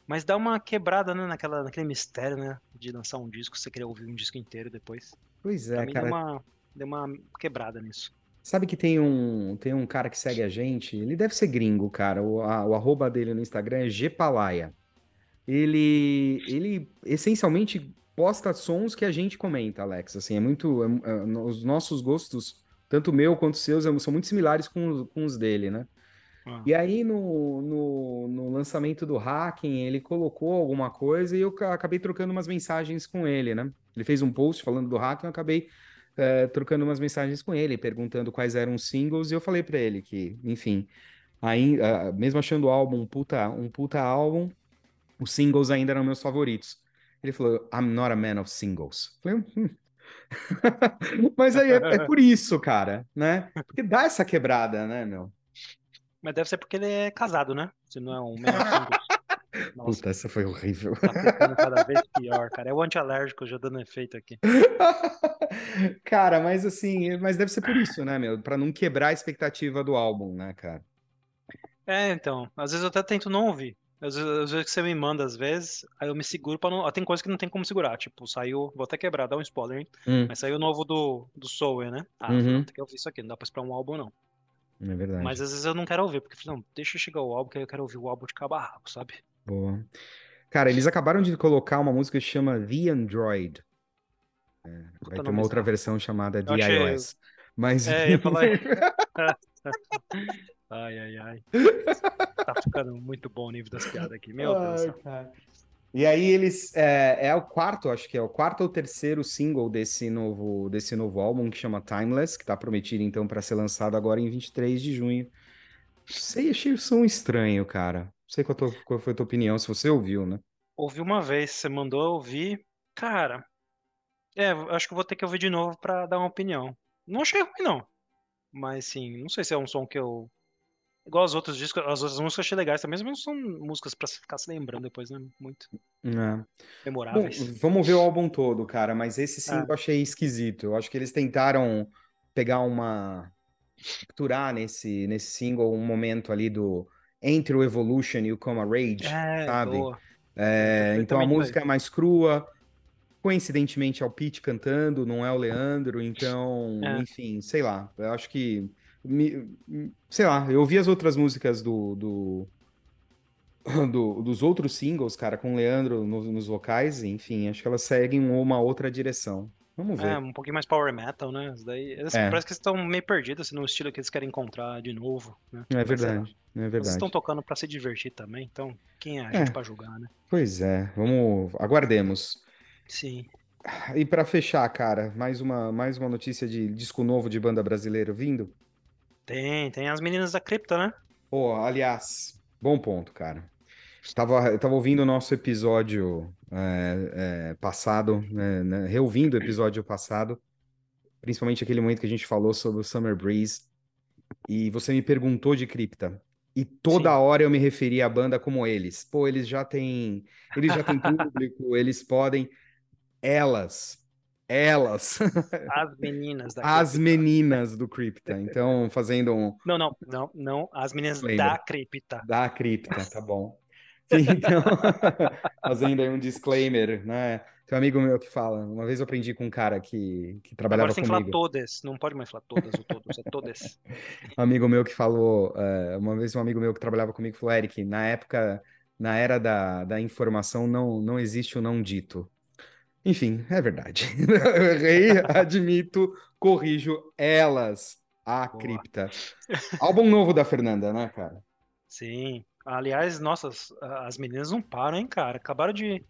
Mas dá uma quebrada, né, naquela, naquele mistério, né, de lançar um disco, você querer ouvir um disco inteiro depois. Pois Pra é, mim deu cara. uma, deu uma quebrada nisso. Sabe que tem um, tem um cara que segue a gente, ele deve ser gringo, cara. O, a- o arroba dele no Instagram é Gpalaia. Ele, ele essencialmente posta sons que a gente comenta, Alex. Assim, é muito. é- é- os nossos gostos, tanto o meu quanto os seus, é- são muito similares com, com os dele, né? Ah, E aí, no, no, no lançamento do Hacking, ele colocou alguma coisa e eu ca- acabei trocando umas mensagens com ele, né? Ele fez um post falando do Hacking, eu acabei eh, trocando umas mensagens com ele, perguntando quais eram os singles, e eu falei pra ele que, enfim, aí, ah, mesmo achando o álbum um puta, um puta álbum, os singles ainda eram meus favoritos. Ele falou, I'm not a man of singles. Eu Falei, "Hum." <laughs> Mas aí é, é por isso, cara, né? Porque dá essa quebrada, né, meu? Mas deve ser porque ele é casado, né? Se não é um Singles. <laughs> Nossa, Puta, essa foi horrível. tá ficando cada vez pior, cara. É o antialérgico já dando efeito aqui. <laughs> Cara, mas assim, mas deve ser por isso, né, meu? Pra não quebrar a expectativa do álbum, né, cara? É, então. Às vezes eu até tento não ouvir. Às vezes, que você me manda, às vezes, aí eu me seguro pra não. ah, Tem coisa que não tem como segurar. Tipo, saiu. Vou até quebrar, dar um spoiler, hein? Hum, Mas saiu o novo do, do Soul, né? Ah, uhum, não, tem que ouvir isso aqui, não dá pra esperar um álbum, não. É Mas verdade. às vezes eu não quero ouvir, porque eu não, deixa chegar o álbum, que aí eu quero ouvir o álbum de cabo a rabo, sabe? Boa. Cara, eles acabaram de colocar uma música que chama The Android. Vai Puta ter uma outra versão chamada Eu The achei. iOS. Mas. É, ia falar. <laughs> <laughs> Ai, ai, ai. Tá ficando muito bom o nível das piadas aqui. Meu Deus Ai, céu. cara. E aí eles é, é o quarto, acho que é o quarto ou terceiro single desse novo desse novo álbum que chama Timeless, que tá prometido então para ser lançado agora em 23 de junho. Sei, achei o som estranho, cara. Não sei qual, a tua- qual foi a tua opinião, se você ouviu, né? Ouvi uma vez, você mandou ouvir. Cara, é, acho que vou ter que ouvir de novo pra dar uma opinião. Não achei ruim, não. Mas, sim, não sei se é um som que eu. Igual os outros discos, as outras músicas eu achei legais também, mas não são músicas pra se ficar se lembrando depois, né? Muito É. Bom, memoráveis. vamos ver o álbum todo, cara, mas esse sim Ah, eu achei esquisito. Eu acho que eles tentaram pegar uma. capturar nesse, nesse single um momento ali do. entre o Evolution e o Coma Rage, é, sabe? É, então a música é mais crua. Coincidentemente é o Pete cantando, não é o Leandro, então, É. enfim, sei lá. Eu acho que. Me- sei lá, eu ouvi as outras músicas do, do, <coughs> do- dos outros singles, cara, com o Leandro nos, nos vocais, enfim, acho que elas seguem uma outra direção. Vamos É, ver. um pouquinho mais power metal, né? Isso daí, eles- É, parece que eles estão meio perdidos assim, no estilo que eles querem encontrar de novo, né? é lá. verdade, é Vocês estão verdade. tocando pra se divertir também, então quem é a gente É, pra julgar, né? pois é, vamos, aguardemos. Sim. E para fechar, cara, mais uma, mais uma notícia de disco novo de banda brasileira vindo? Tem, tem as meninas da cripta, né? Pô, aliás, bom ponto, cara. Tava, eu tava ouvindo o nosso episódio é, é, passado, né, né, reouvindo o episódio passado, principalmente aquele momento que a gente falou sobre o Summer Breeze, e você me perguntou de cripta. E toda Sim. hora eu me referia à banda como eles. Pô, eles já têm, eles já têm <laughs> público, eles podem. Elas, elas, As meninas da as cripta. meninas do Cripta. Então, fazendo um Não, não, não, não. As meninas disclaimer da cripta. da Cripta, tá bom. Então, <laughs> fazendo aí um disclaimer, né? Tem um amigo meu que fala, uma vez eu aprendi com um cara que, que Agora trabalhava você tem que falar comigo. todas. Não pode mais falar todas ou todos, é todas. <laughs> Um amigo meu que falou, é, uma vez um amigo meu que trabalhava comigo falou, Eric, na época, na era da, da informação, não, não existe o não dito. Enfim, é verdade. <laughs> Eu errei, <laughs> admito, corrijo elas, a Boa. cripta. Álbum novo da Fernanda, né, cara? Sim. Aliás, nossas, as meninas não param, hein, cara? Acabaram de.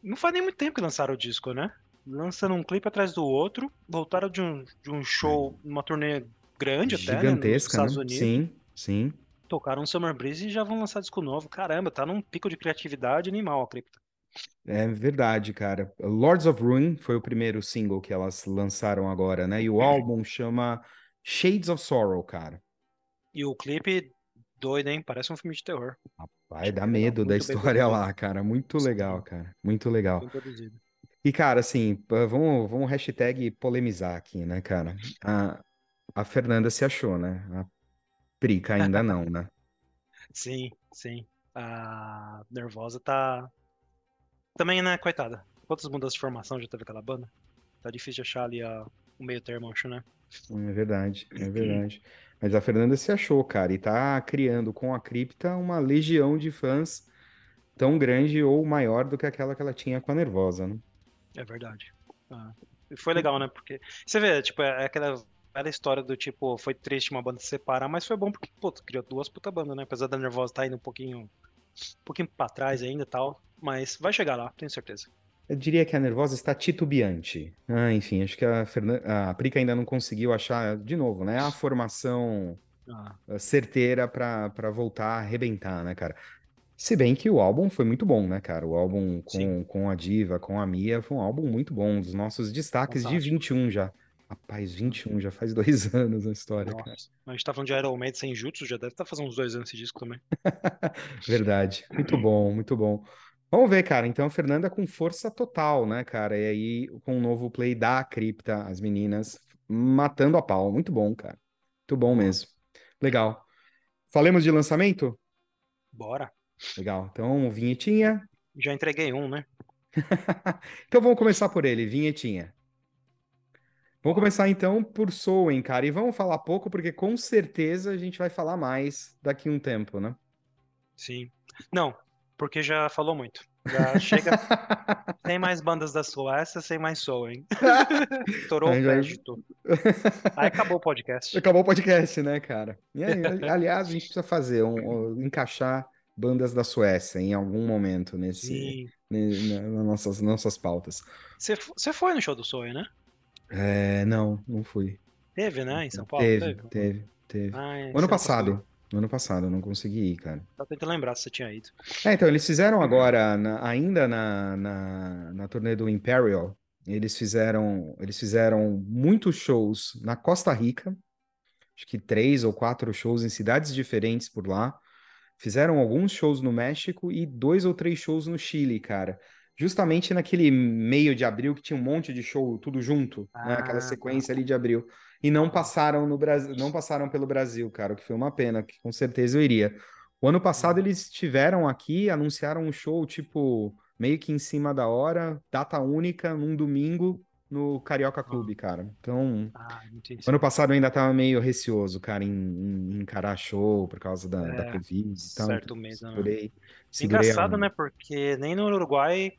Não faz nem muito tempo que lançaram o disco, né? Lançando um clipe atrás do outro. Voltaram de um, de um show, uma turnê grande até, né? Nos Gigantesca, Estados né? Unidos. Sim, sim. Tocaram Summer Breeze e já vão lançar disco novo. Caramba, tá num pico de criatividade animal a cripta. É verdade, cara. Lords of Ruin foi o primeiro single que elas lançaram agora, né? E o álbum chama Shades of Sorrow, cara. E o clipe, doido, hein? Parece um filme de terror. Vai dar Legal, medo da história lá, cara. Muito legal, cara. Muito legal. E, cara, assim, vamos, vamos hashtag polemizar aqui, né, cara? A, a Fernanda se achou, né? A Prica ainda não, né? <laughs> Sim, sim. A Nervosa tá. Também, né, coitada. Quantas mudanças de formação já teve aquela banda? Tá difícil de achar ali a... o meio termo, acho, né? É verdade, é verdade. Mas a Fernanda se achou, cara, e tá criando com a Cripta uma legião de fãs tão grande ou maior do que aquela que ela tinha com a Nervosa, né? É verdade. Ah, E foi legal, né? Porque você vê, tipo, é aquela velha história do tipo, foi triste uma banda se separar, mas foi bom porque, pô, criou duas puta bandas, né? Apesar da Nervosa tá indo um pouquinho, um pouquinho pra trás ainda e tal, mas vai chegar lá, tenho certeza. Eu diria que a Nervosa está titubeante. Ah, enfim, acho que a, Fernan... a Prica ainda não conseguiu achar, de novo, né? A formação Ah, eh, certeira para voltar a arrebentar, né, cara? Se bem que o álbum foi muito bom, né, cara? O álbum sim, com, com a Diva, com a Mia, foi um álbum muito bom, um dos nossos destaques de fantástico. 21 já. Rapaz, 21 já faz dois <laughs> anos na história, cara. Nossa. A gente tá falando de Iron Maiden sem Jutsu, já deve estar fazendo uns dois anos esse disco também. <laughs> Verdade. Muito bom, muito bom. Vamos ver, cara. Então, a Fernanda com força total, né, cara? E aí, com o novo play da Cripta, as meninas matando a pau. Muito bom, cara. Muito bom mesmo. Legal. Falemos de lançamento? Bora. Legal. Então, vinhetinha. Já entreguei um, né? <laughs> Então, vamos começar por ele, vinhetinha. Vamos começar então por Soen, cara. E vamos falar pouco, porque com certeza a gente vai falar mais daqui a um tempo, né? Sim. Não, porque já falou muito. Já <laughs> chega sem mais bandas da Suécia, sem mais Soen. <laughs> Estourou Aí o crédito. Aí acabou o podcast. Acabou o podcast, né, cara? E aí, <laughs> aliás, a gente precisa fazer um, um- encaixar bandas da Suécia em algum momento nesse, na- nas nossas, nossas pautas. Você foi no show do Soen, né? É, não, não fui. Teve, né? Em São Paulo? Teve, teve, teve. Ah, é, ano passado. No ano passado, eu não consegui ir, cara. Tá tentando lembrar se você tinha ido. É, então, eles fizeram agora, na- ainda na, na, na turnê do Imperial, eles fizeram, eles fizeram muitos shows na Costa Rica, acho que três ou quatro shows em cidades diferentes por lá. Fizeram alguns shows no México e dois ou três shows no Chile, cara. Justamente naquele meio de abril que tinha um monte de show tudo junto, né? Aquela Ah, sequência ali de abril. E não passaram no Brasil, não passaram pelo Brasil, cara, o que foi uma pena, que com certeza eu iria. O ano passado Uhum. eles estiveram aqui, anunciaram um show tipo meio que em cima da hora, data única, num domingo no Carioca Clube, cara. Então, Ah, ano passado eu ainda tava meio receoso, cara, em, em encarar show por causa da, da É, Covid e tal. certo então mesmo, né? segurei, segurei a Engraçado, onda. né? Porque nem no Uruguai,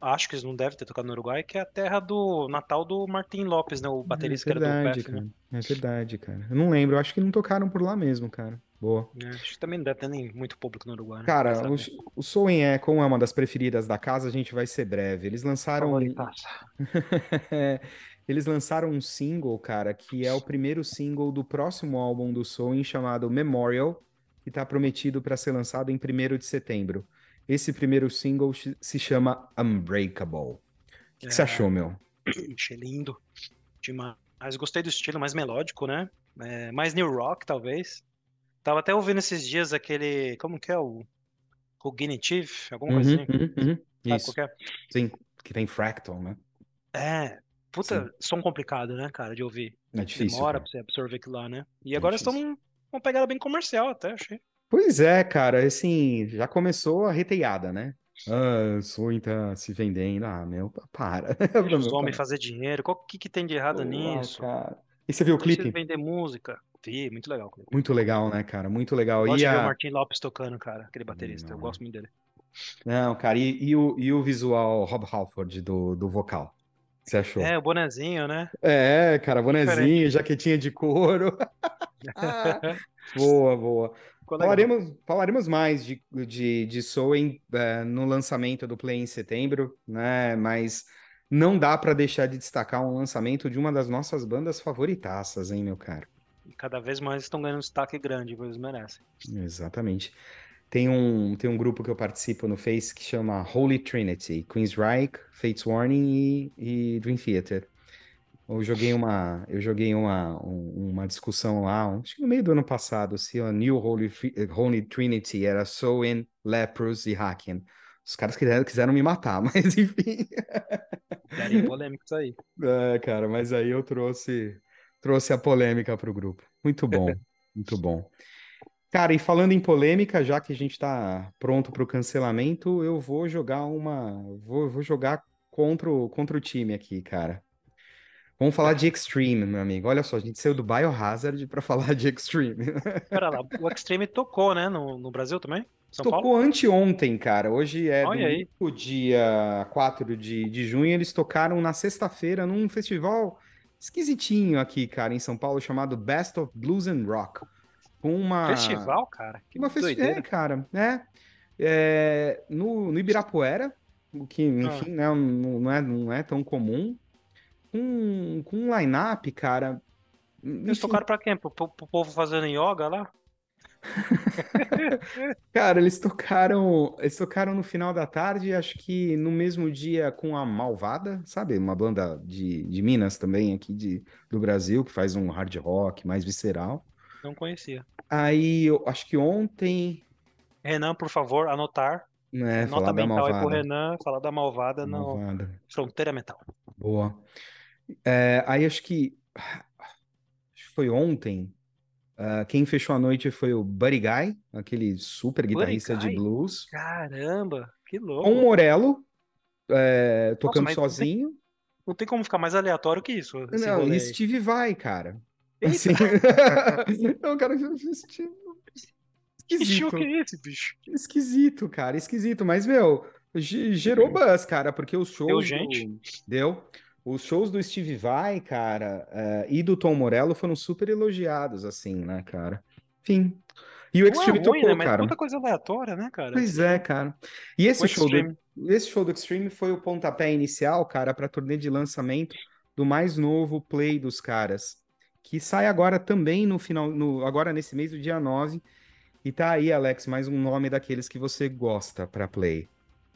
acho que eles não devem ter tocado no Uruguai, que é a terra do natal do Martin Lopes, né? O É baterista que era do verdade, PF, né? cara. É verdade, cara. Eu não lembro, eu acho que não tocaram por lá mesmo, cara. Boa. É, acho que também não deve ter nem muito público no Uruguai, né? Cara, o, o Soen é, como é uma das preferidas da casa, a gente vai ser breve. Eles lançaram. <laughs> Eles lançaram um single, cara, que é o primeiro single do próximo álbum do Soen, chamado Memorial, que tá prometido para ser lançado em 1º de setembro. Esse primeiro single se chama Unbreakable. O que, que você É. achou, meu? <clears throat> Achei lindo. Demais. Gostei do estilo mais melódico, né? É, mais new rock, talvez. Tava até ouvindo esses dias aquele. Como que é o. Cognitive? Alguma coisa Uhum, assim. uhum, uhum. Isso, que sim, que tem Fractal, né? é? É. Puta, som complicado, né, cara, de ouvir. É difícil, Demora cara. pra você absorver aquilo lá, né? E É agora estão difícil. uma pegada bem comercial, até, achei. Pois é, cara, assim, já começou a reteada, né? Ah, o Soen tá se vendendo. Ah, meu, para. <laughs> Os homens fazer dinheiro. Qual que, que tem de errado Pô, nisso? cara. E você viu o clipe? vender música. Vi, muito legal o clipe. Muito legal, né, cara? Muito legal. Gosto E ver o a... Martin Lopes tocando, cara, aquele baterista. Eu Não, gosto muito dele. não, cara, e, e o, e o visual Rob Halford do, do vocal? Você achou? É, o bonezinho, né? É, cara, Diferente. bonezinho, jaquetinha de couro. <laughs> <laughs> Boa, boa. Falaremos, falaremos mais de, de, de Soen eh, no lançamento do Play em setembro, né? Mas não dá pra deixar de destacar um lançamento de uma das nossas bandas favoritaças, hein, meu caro? E cada vez mais estão ganhando destaque grande, eles merecem. Exatamente. Tem um, tem um grupo que eu participo no Face que chama Holy Trinity, Queensryche, Fates Warning e, e Dream Theater. Eu joguei uma, eu joguei uma, um- uma discussão lá, acho que no meio do ano passado, se a New Holy, Fi- Holy Trinity era Soen, Leprous e Haken. Os caras quiseram, quiseram me matar, <laughs> mas enfim. Daria polêmica isso aí. <laughs> É, cara, mas aí eu trouxe, trouxe a polêmica para o grupo. Muito bom, <laughs> muito bom. Cara, e falando em polêmica, já que a gente está pronto para o cancelamento, eu vou jogar uma, vou, vou jogar contra o, contra o time aqui, cara. Vamos falar de Extreme, meu amigo. Olha só, a gente saiu do Biohazard para <laughs> falar de Extreme. Pera lá, o Extreme tocou, né? No, no Brasil também? São Paulo? Tocou anteontem, cara. Hoje é domingo, dia 4 de, de junho. Eles tocaram na sexta-feira num festival esquisitinho aqui, cara, em São Paulo, chamado Best of Blues and Rock. Com uma. Festival, cara? Que Uma festi- doideira. É, cara, né? É, no, no Ibirapuera, o que, enfim, né, não, não é, não é tão comum. Com, com um line-up, cara. Eles enfim, tocaram pra quem? Pro, pro- pro povo fazendo yoga lá? <laughs> Cara, eles tocaram, eles tocaram no final da tarde, acho que no mesmo dia com a Malvada, sabe? Uma banda de, de Minas também, aqui de, do Brasil, que faz um hard rock mais visceral. Não conhecia. Aí, eu acho que ontem, Renan, por favor, anotar. né, Nota mental aí pro. Renan, falar da malvada Malvada. Fronteira Mental. Boa. É, aí acho que, acho que foi ontem, ah, quem fechou a noite foi o Buddy Guy, aquele super guitarrista de blues. Caramba, que Com o louco. Morello, é, tocando mas não tem- sozinho. Não tem como ficar mais aleatório que isso. Não, rolê. Steve vai, cara. Eita. Assim... <laughs> Não, cara, Steve... Que show Esquisito. que é esse, bicho? Esquisito, cara, esquisito. Mas, meu, ge- gerou buzz, cara, porque os shows Deu do- gente? Deu. Os shows do Steve Vai, cara, eh, e do Tom Morello foram super elogiados, assim, né, cara? Enfim. E o é Extreme ruim, tocou, né? Mas cara. muita coisa aleatória, né, cara? Pois é, cara. E esse O show do, Extreme. esse show do Extreme foi o pontapé inicial, cara, para a turnê de lançamento do mais novo play dos caras, que sai agora também no final, no, agora nesse mês do dia 9. E tá aí, Alex, mais um nome daqueles que você gosta para play.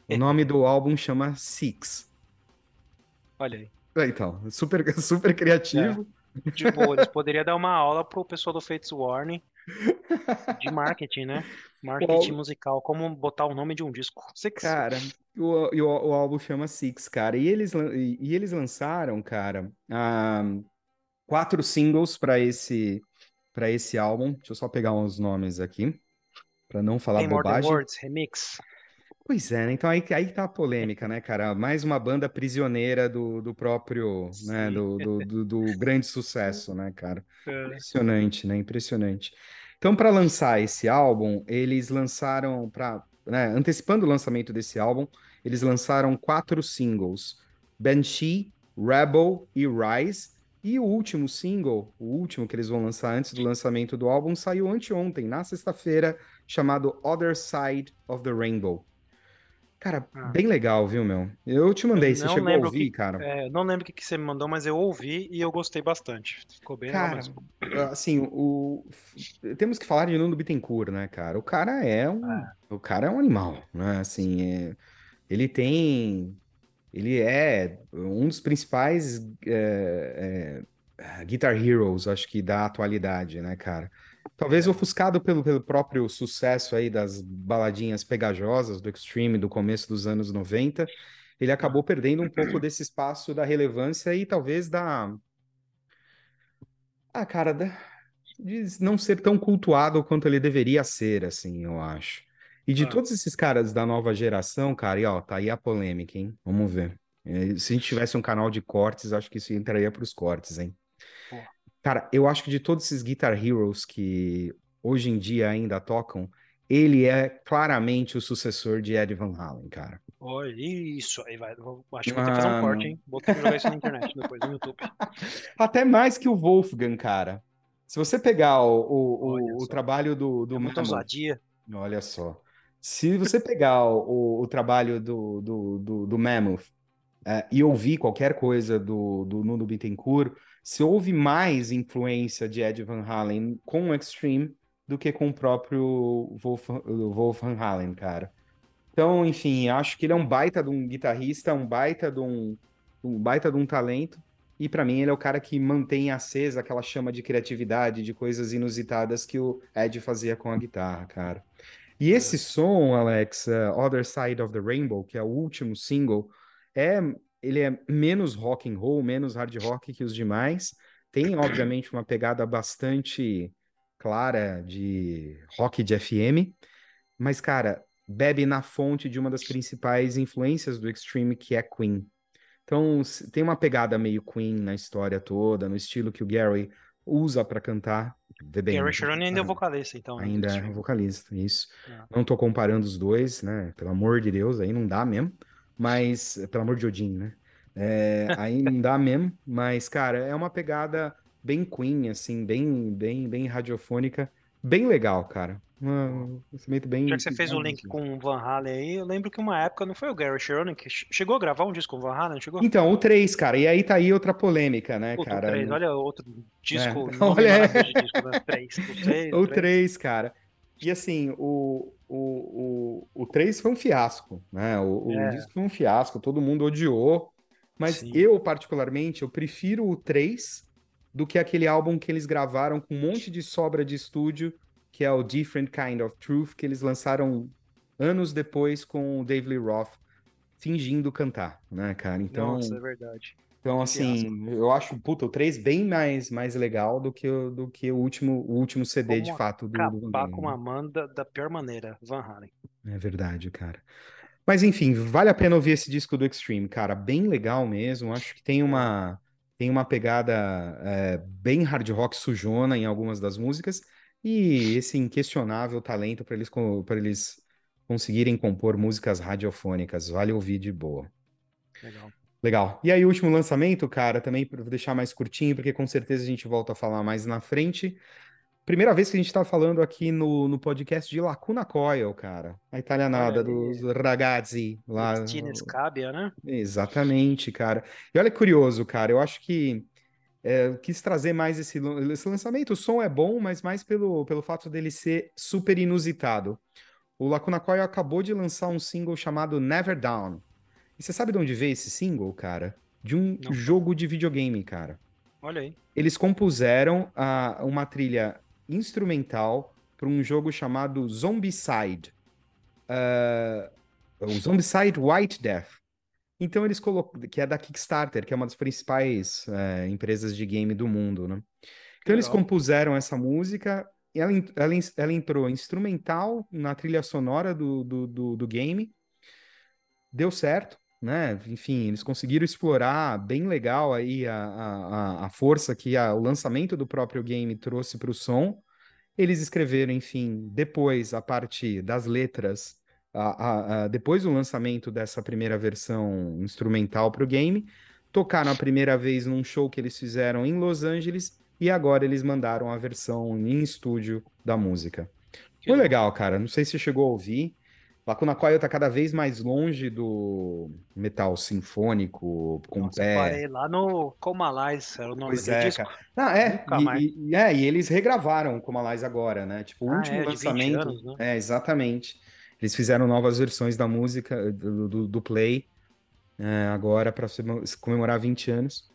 O nome do álbum chama Six. Olha aí. É, Então, super, <laughs> super criativo. De boa, eles poderiam dar uma aula pro pessoal do Fates Warning de marketing, né? Marketing musical, como botar o nome de um disco. Six. Cara, o, o, o álbum chama Six, cara. E eles, e, eles lançaram, cara, quatro singles para esse, para esse álbum. Deixa eu só pegar uns nomes aqui, para não falar Tem More bobagem. Words, remix. Pois é, né? Então aí, aí tá a polêmica, né, cara? Mais uma banda prisioneira do, do próprio, né, Sim. do, do, do, do grande sucesso, né, cara? <laughs> É. Impressionante, né? Impressionante. Então, para lançar esse álbum, eles lançaram, para, né, antecipando o lançamento desse álbum, eles lançaram quatro singles: Banshee, Rebel e Rise. E o último single, o último que eles vão lançar antes do lançamento do álbum, saiu anteontem, na sexta-feira, chamado Other Side of the Rainbow. Cara, Ah. bem legal, viu, meu? Eu te mandei, Eu você chegou a ouvir, que- cara? É, não lembro o que, que você me mandou, mas eu ouvi e eu gostei bastante. Ficou bem legal Cara, mesmo. assim, o... temos que falar de Nuno Bittencourt, né, cara? O cara é um, o cara é um animal, né? Assim, é- ele tem, ele é um dos principais é, é, Guitar Heroes, acho que da atualidade, né, cara? Talvez ofuscado pelo, pelo próprio sucesso aí das baladinhas pegajosas do Extreme do começo dos anos 90, ele acabou perdendo um pouco desse espaço da relevância e talvez da ah, cara, da- de não ser tão cultuado quanto ele deveria ser, assim, eu acho. E de Ah. todos esses caras da nova geração, cara, e ó, tá aí a polêmica, hein? Vamos ver. Eh, Se a gente tivesse um canal de cortes, acho que isso entraria pros cortes, hein? Cara, eu acho que de todos esses Guitar Heroes que hoje em dia ainda tocam, ele é claramente o sucessor de Ed Van Halen, cara. Olha, isso aí vai. Acho que vou ter que fazer um corte, hein? Vou ter que jogar isso na internet depois, no YouTube. <laughs> Até mais que o Wolfgang, cara. Se você pegar o, o, o, o trabalho do, do É muita ousadia. Olha só. Se você pegar o, o trabalho do, do, do, do Mammoth eh, e ouvir qualquer coisa do, do Nuno Bittencourt, se houve mais influência de Ed Van Halen com o Extreme do que com o próprio Wolf, Wolf Van Halen, cara. Então, enfim, acho que ele é um baita de um guitarrista, um baita de um, um baita de um talento. E pra mim ele é o cara que mantém acesa aquela chama de criatividade, de coisas inusitadas que o Ed fazia com a guitarra, cara. E esse som, Alex, uh, Other Side of the Rainbow, que é o último single, é ele é menos rock and roll, menos hard rock que os demais. Tem, obviamente, uma pegada bastante clara de rock de FM, mas, cara, bebe na fonte de uma das principais influências do Extreme, que é Queen. Então, tem uma pegada meio Queen na história toda, no estilo que o Gary usa para cantar. Bem, Gary? Cherone ainda é vocalista, então. né, Ainda é vocalista, isso. Ah. Não tô comparando os dois, né? Pelo amor de Deus, aí não dá mesmo. Mas, pelo amor de Odin, né? É, aí não dá mesmo. Mas, cara, é uma pegada bem Queen, assim, bem, bem, bem radiofônica. Bem legal, cara. Um instrumento bem. Já que você fez o link com o Van Halen aí, eu lembro que uma época não foi o Gary Cherone que che- chegou a gravar um disco com o Van Halen, chegou? Então, o 3, cara. E aí tá aí outra polêmica, né, Puta, o cara? 3, olha outro disco, É, <laughs> olha- de disco, né? 3, <laughs> o 3, O 3, cara. E assim, o, o, o, o 3 foi um fiasco, né? O, o É. disco foi um fiasco, todo mundo odiou. Mas Sim. eu, particularmente, eu prefiro o 3 do que aquele álbum que eles gravaram com um monte de sobra de estúdio, que é o Different Kind of Truth, que eles lançaram anos depois com o Dave Lee Roth fingindo cantar, né, cara? Então, Nossa, é verdade. Então assim, eu acho, puta, o 3 bem mais, mais legal do que, o- do que o último, o último CD de Vamos fato do, do Acabar com né? uma Amanda da pior maneira, Van Halen. É verdade, cara. Mas enfim, vale a pena ouvir esse disco do Extreme, cara. Bem legal mesmo. Acho que tem uma, tem uma pegada é, bem hard rock sujona em algumas das músicas e esse inquestionável talento para eles, para eles conseguirem compor músicas radiofônicas. Vale ouvir de boa. Legal. Legal. E aí, o último lançamento, cara, também para deixar mais curtinho, porque com certeza a gente volta a falar mais na frente. Primeira vez que a gente tá falando aqui no, no podcast de Lacuna Coil, cara. A italianada dos ragazzi lá. Cristina Scabia, né? Exatamente, cara. E olha que curioso, cara. Eu acho que é, eu quis trazer mais esse, esse lançamento. O som é bom, mas mais pelo, pelo fato dele ser super inusitado. O Lacuna Coil acabou de lançar um single chamado Never Down. E você sabe de onde veio esse single, cara? De um Não. jogo de videogame, cara. Olha aí. Eles compuseram ah, uma trilha instrumental para um jogo chamado Zombicide. Ah, o Zombicide White Death. Então eles colocam, que é da Kickstarter, que é uma das principais eh, empresas de game do mundo, né? Então eles compuseram essa música, e ela, ela, ela entrou instrumental na trilha sonora do, do, do, do game, deu certo, né? Enfim, eles conseguiram explorar bem legal aí a, a, a- força que a- o lançamento do próprio game trouxe para o som. Eles escreveram, enfim, depois a parte das letras, a- depois do lançamento dessa primeira versão instrumental para o game, tocaram a primeira vez num show que eles fizeram em Los Angeles e agora eles mandaram a versão em estúdio da música. Foi legal, cara. Não sei se chegou a ouvir. Lacuna Coil tá cada vez mais longe do metal sinfônico, com Nossa, pé. eu parei lá no Comalais, era o nome Pois daquele é, disco. cara. Não, é, e, e- é, e eles regravaram Como Aliás agora, né? Tipo, o Ah, último é, de 20 lançamento. anos, né? É, exatamente. Eles fizeram novas versões da música do, do, do Play é, agora para comemorar 20 anos.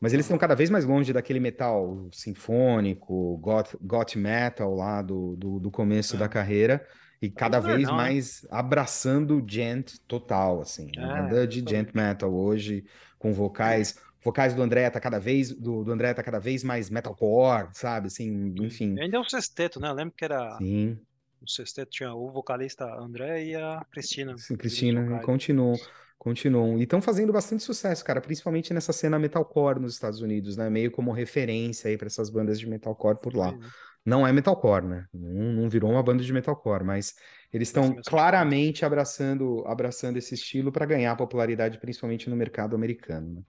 Mas eles estão cada vez mais longe daquele metal sinfônico, goth, goth metal lá do, do, do começo É. da carreira. E cada moderno, vez né? mais abraçando o gent total, assim. Uma É, banda de exatamente. gent metal hoje, com vocais. Vocais do André tá cada vez do, do André tá cada vez mais metalcore, sabe? Assim, enfim. E ainda é um sexteto, né? Eu lembro que era Sim, o sexteto, tinha o vocalista André e a Cristina. sim, Cristina, continuam, continuam. E estão fazendo bastante sucesso, cara, principalmente nessa cena metalcore nos Estados Unidos, né? Meio como referência aí para essas bandas de metalcore por lá. Pois é. Não é metalcore, né? Não, não virou uma banda de metalcore, mas eles estão Essa mesma claramente abraçando, abraçando esse estilo para ganhar popularidade, principalmente no mercado americano. né?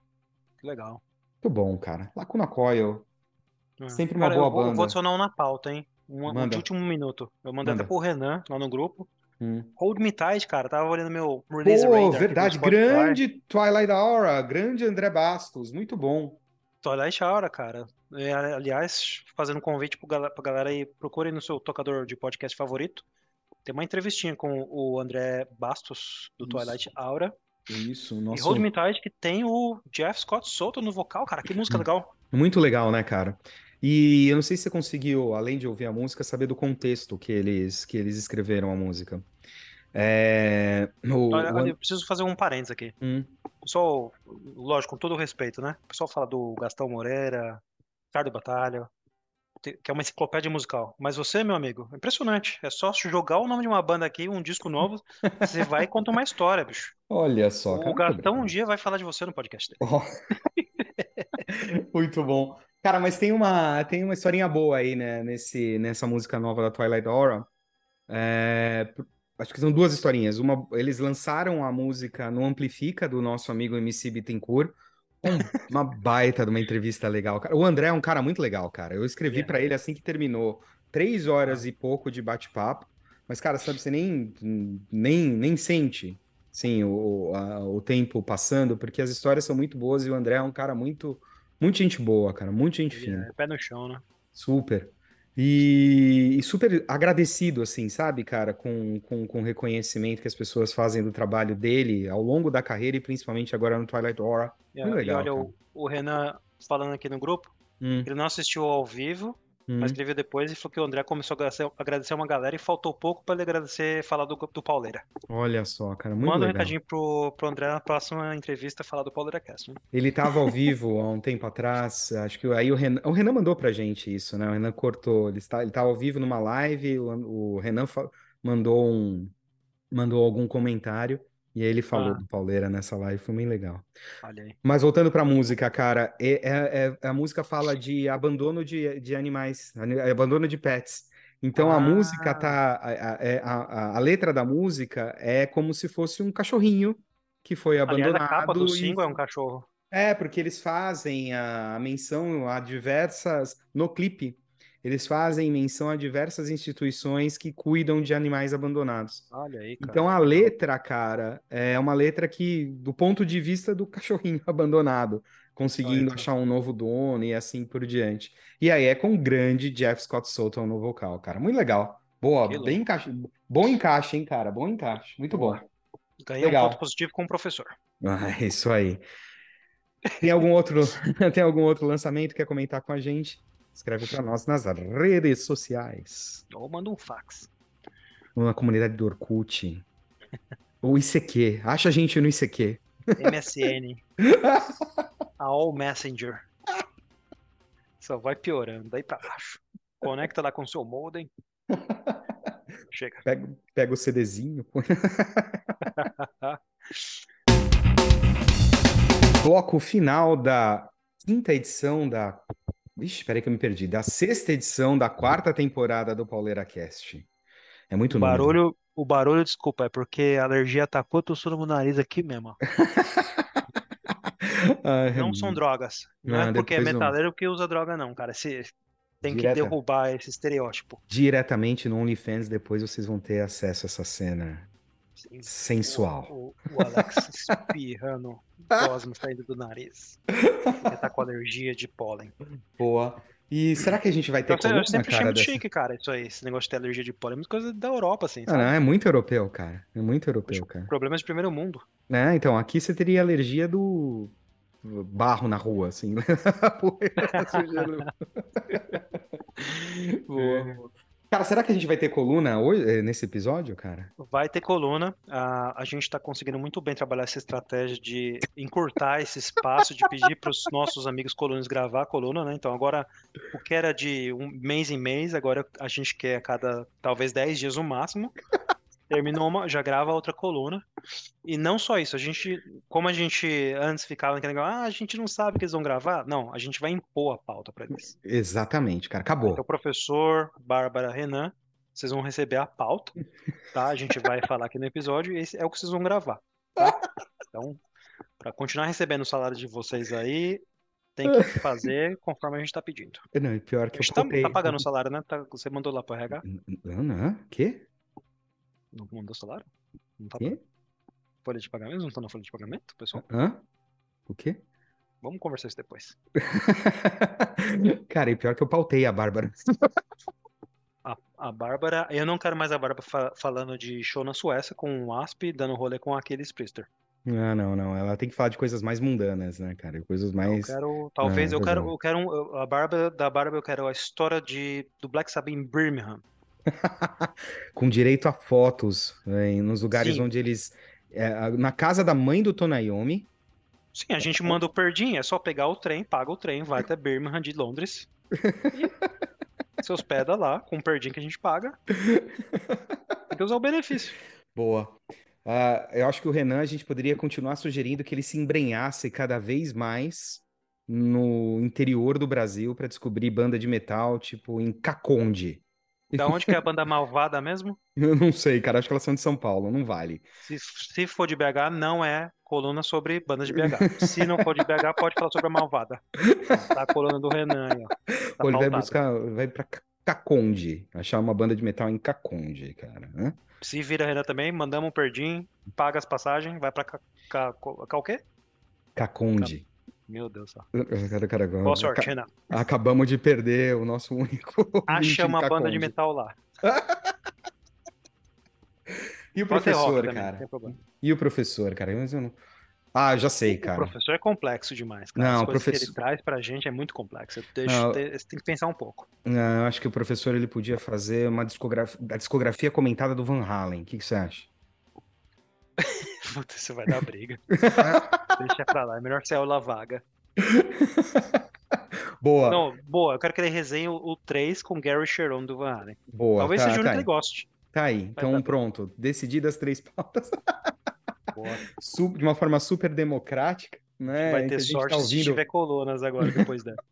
Que legal. Muito bom, cara. Lacuna Coil, É. sempre uma Cara, boa eu vou, eu banda. vou adicionar um na pauta, hein? Um, um de último minuto. Eu mandei Manda. até pro Renan lá no grupo. Hum. Hold Me Tight, cara. Tava olhando meu release Pô, radar verdade, grande Twilight Aura, grande André Bastos, muito bom. Twilight Hour, cara. É, aliás, fazendo um convite pro gal- pra galera aí, procurem no seu tocador de podcast favorito. Tem uma entrevistinha com o André Bastos, do Isso. Twilight Aura. Isso, E nosso... Hold Me Tight, que tem o Jeff Scott Soto no vocal, cara. Que música legal. Muito legal, né, cara? E eu não sei se você conseguiu, além de ouvir a música, saber do contexto que eles, que eles escreveram a música. É... O, Olha, o- olha, eu preciso fazer um parênteses aqui. Hum, pessoal, lógico, com todo o respeito, né? O pessoal fala do Gastão Moreira, Ricardo Batalha, que é uma enciclopédia musical. Mas você, meu amigo, é impressionante. É só jogar o nome de uma banda aqui, um disco novo, <laughs> você vai e conta uma história, bicho. olha só, cara, O Gastão um dia vai falar de você no podcast dele. Ó. <laughs> Muito bom. Cara, mas tem uma, tem uma historinha boa aí, né, nesse, nessa música nova da Twilight Aura. É, acho que são duas historinhas. Uma, eles lançaram a música no Amplifica do nosso amigo MC Bittencourt. Um- uma baita de uma entrevista legal, cara. O André é um cara muito legal, cara. Eu escrevi É. pra ele assim que terminou. Três horas Ah. e pouco de bate-papo. Mas, cara, sabe, você nem, nem, nem sente, sim, o, a- o tempo passando, porque as histórias são muito boas e o André é um cara muito, muito gente boa, cara. Muito gente fina. é pé no chão, né? Super. E, e super agradecido, assim, sabe, cara, com, com, com o reconhecimento que as pessoas fazem do trabalho dele ao longo da carreira e principalmente agora no Twilight Aura. E, Muito e legal, olha, o, o Renan falando aqui no grupo, Hum, ele não assistiu ao vivo, hum. mas ele viu depois e falou que o André começou a agradecer, agradecer uma galera e faltou pouco pra ele agradecer falar do, do Pauleira. Olha só, cara, muito Manda um legal. recadinho pro, pro André na próxima entrevista falar do Pauleira Cast. Né? Ele estava ao <laughs> vivo há um tempo atrás, acho que aí o Renan, o Renan mandou pra gente isso, né? O Renan cortou, ele está, ele estava ao vivo numa live, o, o Renan mandou um, mandou algum comentário e aí ele falou Ah. do Pauleira nessa live, foi bem legal. Mas voltando pra música, cara, é, é- é- a música fala de abandono de, de animais, ani- abandono de pets. Então a Ah. música tá, a, a- é- a- a- a letra da música é como se fosse um cachorrinho que foi Aliás, a capa do abandonado e single é um cachorro. é, porque eles fazem a menção a diversas. No clipe, eles fazem menção a diversas instituições que cuidam de animais abandonados. Olha aí, cara. Então a letra, cara, é uma letra que, do ponto de vista do cachorrinho <laughs> abandonado, conseguindo Olha achar um novo dono e assim por diante. E aí é com o grande Jeff Scott Soto no vocal, cara. Muito legal. Boa, Que bem encaixe. Bom encaixe, hein, cara? Bom encaixe. Muito bom. Boa. Ganhei um Legal. ponto positivo com o professor. Ah, <laughs> é isso aí. Tem algum outro, <laughs> tem algum outro lançamento que quer comentar com a gente? Escreve para nós nas redes sociais, Ou manda um fax. ou na comunidade do Orkut, <laughs> ou ICQ. Acha a gente no ICQ. MSN. AOL <laughs> Messenger. Só vai piorando, daí pra baixo. Conecta lá com o seu modem. <laughs> Chega. Pega, pega o CDzinho. Bloco final da quinta edição da. Ixi, peraí que eu me perdi. Da sexta edição da quarta temporada do Pauleira Cast. É muito O número. barulho, o barulho, desculpa, é porque a alergia atacou, tô no nariz aqui mesmo. Ah, <laughs> Não são drogas. Não Ah, é porque é depois não. metaleiro que usa droga, não, cara. Você tem que Direta. derrubar esse estereótipo. Diretamente no OnlyFans, depois vocês vão ter acesso a essa cena Sim. sensual. O, o- o Alex espirrando <laughs> gosma saindo do nariz. Ele tá com alergia de pólen. Boa. E será que a gente vai ter Eu, eu coluna, sempre achei cara, dessa? chique, cara, isso aí. Esse negócio de ter alergia de pólen. É coisa da Europa, assim, Ah, sabe? não, é muito europeu, cara. É muito europeu, cara. Problemas de primeiro mundo. Né? Então, aqui você teria alergia do barro na rua, assim. <laughs> <laughs> Boa. Cara, será que a gente vai ter coluna hoje, eh, nesse episódio, cara? Vai ter coluna. A, a gente está conseguindo muito bem trabalhar essa estratégia de encurtar esse espaço, de pedir para os nossos amigos colunas gravar a coluna, né? Então agora o que era de um mês em mês, agora a gente quer a cada talvez 10 dias no máximo. Terminou uma, já grava outra coluna. E não só isso, a gente, como a gente antes ficava naquele negócio, ah, a gente não sabe que eles vão gravar. Não, a gente vai impor a pauta para eles. Exatamente, cara. Acabou. Então, professor, Bárbara, Renan, vocês vão receber a pauta, tá? A gente vai falar aqui no episódio e esse é o que vocês vão gravar, tá? Então, para continuar recebendo o salário de vocês aí, tem que fazer conforme a gente tá pedindo. Não, e pior A que eu gente tá, copiei. tá pagando o salário, né? Tá- você mandou lá pro RH? Não, não. Quê? Não mandou salário? Não tá Quê? folha de pagamento? Não tá na folha de pagamento, pessoal? Hã? O quê? Vamos conversar isso depois. <laughs> Cara, e pior que eu pautei a Bárbara. <laughs> A, a Bárbara, eu não quero mais a Bárbara fa- falando de show na Suécia com o Asp, dando rolê com aquele Sprister. Ah, não, não. Ela tem que falar de coisas mais mundanas, né, cara? Coisas Eu mais. quero, talvez, Ah, eu quero, razão. eu quero um- eu- a Bárbara, da Bárbara eu quero a história de, do Black Sabbath em Birmingham. <laughs> Com direito a fotos, né, nos lugares Sim. onde eles. é, na casa da mãe do Tonayomi. Sim, a gente manda o Perdim, é só pegar o trem, paga o trem, vai até Birmingham de Londres e <laughs> se hospeda lá com o Perdim que a gente paga. Tem que usar o benefício. Boa. Ah, eu acho que o Renan, a gente poderia continuar sugerindo que ele se embrenhasse cada vez mais no interior do Brasil para descobrir banda de metal, tipo em Caconde. Da onde que é a banda malvada mesmo? <laughs> Eu não sei, cara, acho que elas são de São Paulo, não vale. Se, se for de BH, não é coluna sobre bandas de BH. Se não for de BH, pode falar sobre a malvada. Tá a coluna do Renan aí, ó. Tá ele vai buscar, vai pra Ca- Caconde, achar uma banda de metal em Caconde, cara. né? Se vira Renan também, mandamos um perdim, paga as passagens, vai pra ca, ca, ca, o quê? Caconde. Meu Deus do céu. Cara, Boa sorte, Renan. Acabamos de perder o nosso único <laughs> Acha uma banda de metal lá. <laughs> E o Pode ser rock professor, também, não cara? tem problema. E o professor, cara? Mas eu não... Ah, já sei, O cara. professor é complexo demais, cara. Não, As o coisas que professor- ele traz pra gente é muito complexo. Eu deixo, Não. te- você tem que pensar um pouco. Não, eu acho que o professor ele podia fazer uma discografia, a discografia comentada do Van Halen. O que, que você acha? <laughs> <laughs> Puta, isso vai dar briga. <laughs> Deixa pra lá, é melhor ser aula vaga. <laughs> Boa, Não, boa, eu quero que ele resenhe o, o 3 com Gary Sharon do Van Halen. boa. Talvez tá, seja o tá único que aí. ele goste. Tá aí. Então, pronto. Decididas três pautas Boa. de uma forma super democrática, né? Vai que ter gente sorte tá se ouvindo tiver colunas agora, depois dessa.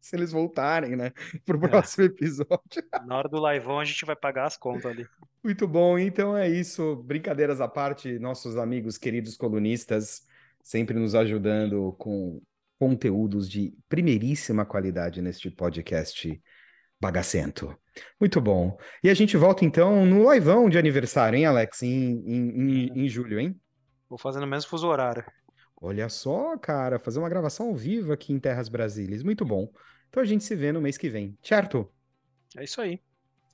se eles voltarem, né? Pro É. próximo episódio. Na hora do liveão a gente vai pagar as contas ali. Muito bom. Então é isso. Brincadeiras à parte, nossos amigos queridos colunistas sempre nos ajudando com conteúdos de primeiríssima qualidade neste podcast bagacento. Muito bom. E a gente volta então no liveão de aniversário, hein, Alex? Em, em, em, em julho, hein? Vou fazendo o mesmo fuso horário. Olha só, cara, fazer uma gravação ao vivo aqui em Terras Brasílias. Muito bom. Então a gente se vê no mês que vem, certo? É isso aí.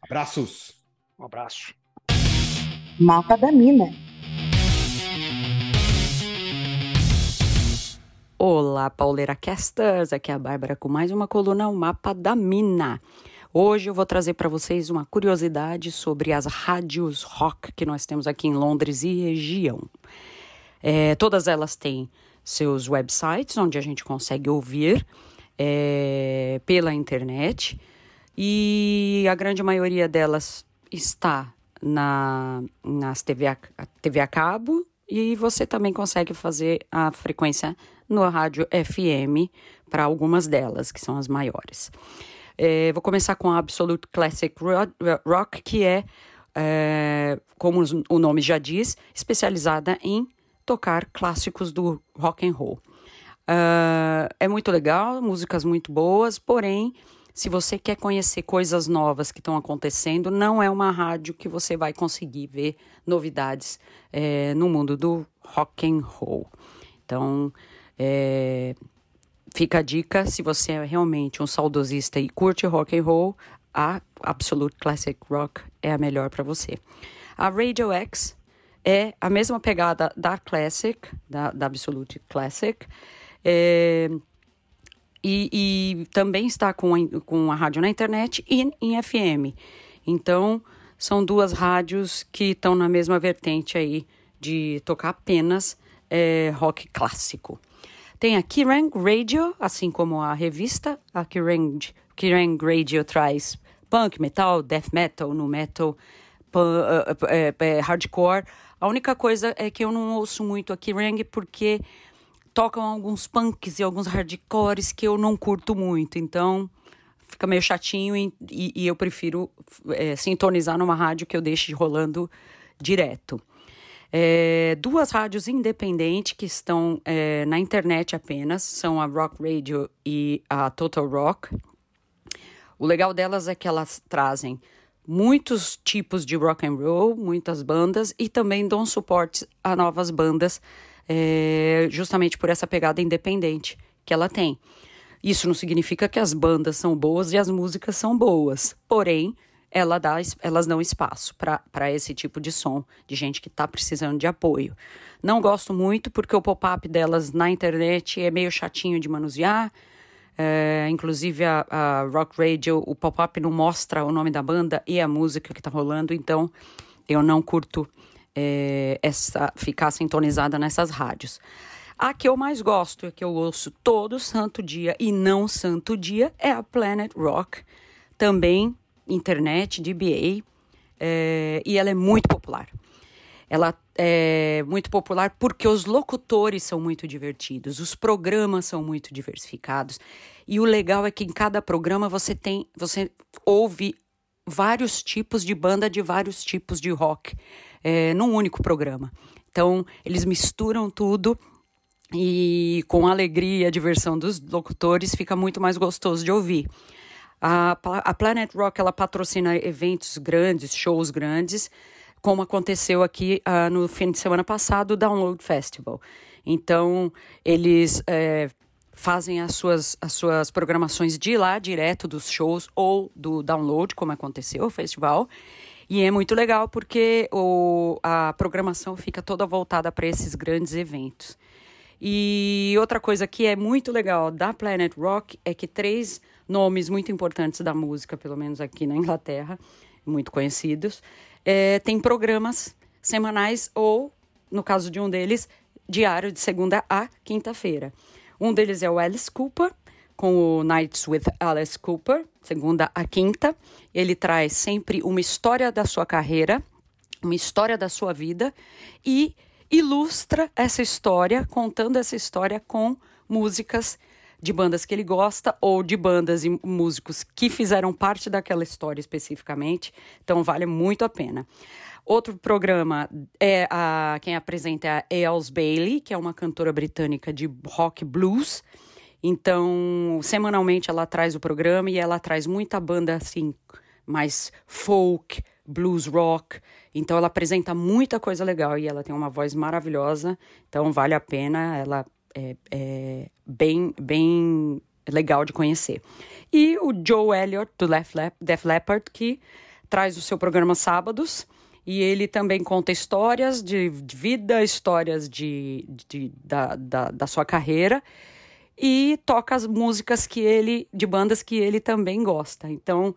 Abraços! Um abraço. Mapa da Mina. Olá, Pauleira Casters! Aqui é a Bárbara com mais uma coluna O Mapa da Mina. Hoje eu vou trazer para vocês uma curiosidade sobre as rádios rock que nós temos aqui em Londres e região. É, todas elas têm seus websites, onde a gente consegue ouvir é, pela internet, e a grande maioria delas está na, nas TV a, TV a cabo, e você também consegue fazer a frequência no rádio FM para algumas delas, que são as maiores. É, vou começar com a Absolute Classic Ro- Rock, que é, é, como o nome já diz, especializada em tocar clássicos do rock and roll. Uh, é muito legal, músicas muito boas, porém, se você quer conhecer coisas novas que estão acontecendo, não é uma rádio que você vai conseguir ver novidades é, no mundo do rock and roll. Então, é, fica a dica, se você é realmente um saudosista e curte rock and roll, a Absolute Classic Rock é a melhor para você. A Radio X é a mesma pegada da Classic, da, da Absolute Classic, é, e, e, também está com a, com a rádio na internet e em FM. Então, são duas rádios que estão na mesma vertente aí de tocar apenas é, rock clássico. Tem a Kerrang Radio, assim como a revista. A Kerrang, Kerrang Radio traz punk, metal, death metal, no metal, uh, uh, uh, hardcore. A única coisa é que eu não ouço muito a Kerrang porque tocam alguns punks e alguns hardcores que eu não curto muito, então fica meio chatinho e, e, e eu prefiro é, sintonizar numa rádio que eu deixe rolando direto. É, duas rádios independentes que estão é, na internet apenas são a Rock Radio e a Total Rock. O legal delas é que elas trazem muitos tipos de rock and roll, muitas bandas e também dão suporte a novas bandas é, justamente por essa pegada independente que ela tem. Isso não significa que as bandas são boas e as músicas são boas, porém, ela dá, elas dão espaço para esse tipo de som, de gente que está precisando de apoio. Não gosto muito porque o pop-up delas na internet é meio chatinho de manusear. É, inclusive a, a, Rock Radio, o pop-up não mostra o nome da banda e a música que está rolando, então eu não curto é, essa, ficar sintonizada nessas rádios. A que eu mais gosto, a que eu ouço todo santo dia e não santo dia, é a Planet Rock, também internet, DBA, é, e ela é muito popular. Ela é muito popular porque os locutores são muito divertidos, os programas são muito diversificados. E o legal é que em cada programa você tem, você ouve vários tipos de banda de vários tipos de rock é, num único programa. Então, eles misturam tudo e com a alegria e a diversão dos locutores fica muito mais gostoso de ouvir. A, a Planet Rock ela patrocina eventos grandes, shows grandes, como aconteceu aqui uh, no fim de semana passado, o Download Festival. Então, eles é, fazem as suas, as suas programações de lá, direto dos shows ou do download, como aconteceu o festival. E é muito legal porque o, a programação fica toda voltada para esses grandes eventos. E outra coisa que é muito legal da Planet Rock é que três nomes muito importantes da música, pelo menos aqui na Inglaterra, muito conhecidos, é, tem programas semanais ou, no caso de um deles, diário de segunda a quinta-feira. Um deles é o Alice Cooper, com o Nights with Alice Cooper, segunda a quinta. Ele traz sempre uma história da sua carreira, uma história da sua vida e ilustra essa história, contando essa história com músicas de bandas que ele gosta ou de bandas e músicos que fizeram parte daquela história especificamente. Então vale muito a pena. Outro programa é a quem apresenta é a Els Bailey, que é uma cantora britânica de rock blues. Então, semanalmente ela traz o programa e ela traz muita banda assim, mais folk, blues rock. Então ela apresenta muita coisa legal e ela tem uma voz maravilhosa. Então vale a pena, ela é, é bem, bem legal de conhecer. E o Joe Elliott do Def Leppard que traz o seu programa sábados. E ele também conta histórias de, vida, histórias de, de da, da, da sua carreira e toca as músicas que ele de bandas que ele também gosta. Então,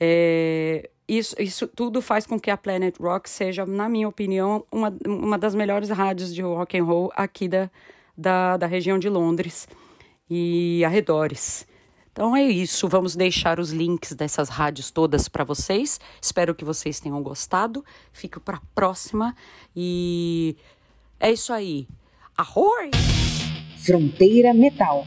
é, isso, isso tudo faz com que a Planet Rock seja, na minha opinião, uma, uma das melhores rádios de rock and roll aqui da, da, da região de Londres e arredores. Então é isso, vamos deixar os links dessas rádios todas para vocês. Espero que vocês tenham gostado. Fico para a próxima e é isso aí. Arroi! Fronteira Metal.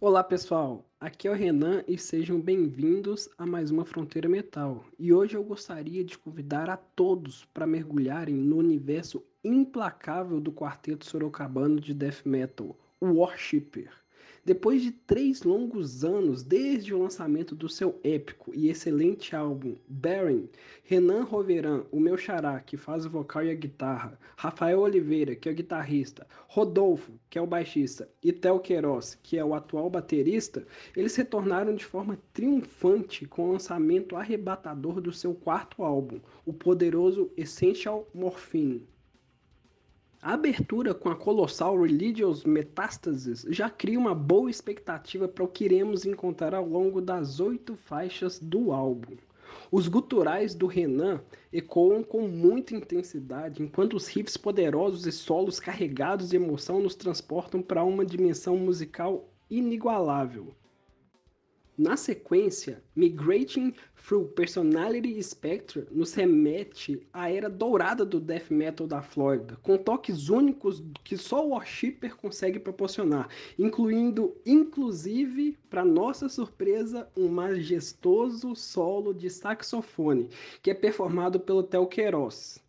Olá pessoal, aqui é o Renan e sejam bem-vindos a mais uma Fronteira Metal. E hoje eu gostaria de convidar a todos para mergulharem no universo implacável do quarteto sorocabano de death metal, o Worshipper. Depois de três longos anos desde o lançamento do seu épico e excelente álbum Baron, Renan Roveran, o meu xará, que faz o vocal e a guitarra, Rafael Oliveira, que é o guitarrista, Rodolfo, que é o baixista, e Tel Queiroz, que é o atual baterista, eles retornaram de forma triunfante com o lançamento arrebatador do seu quarto álbum, o poderoso Essential Morphine. A abertura com a colossal Religious Metastasis já cria uma boa expectativa para o que iremos encontrar ao longo das oito faixas do álbum. Os guturais do Renan ecoam com muita intensidade, enquanto os riffs poderosos e solos carregados de emoção nos transportam para uma dimensão musical inigualável. Na sequência, Migrating Through Personality Spectre nos remete à era dourada do death metal da Flórida, com toques únicos que só o Worshipper consegue proporcionar, incluindo, inclusive, para nossa surpresa, um majestoso solo de saxofone, que é performado pelo Tel Queiroz.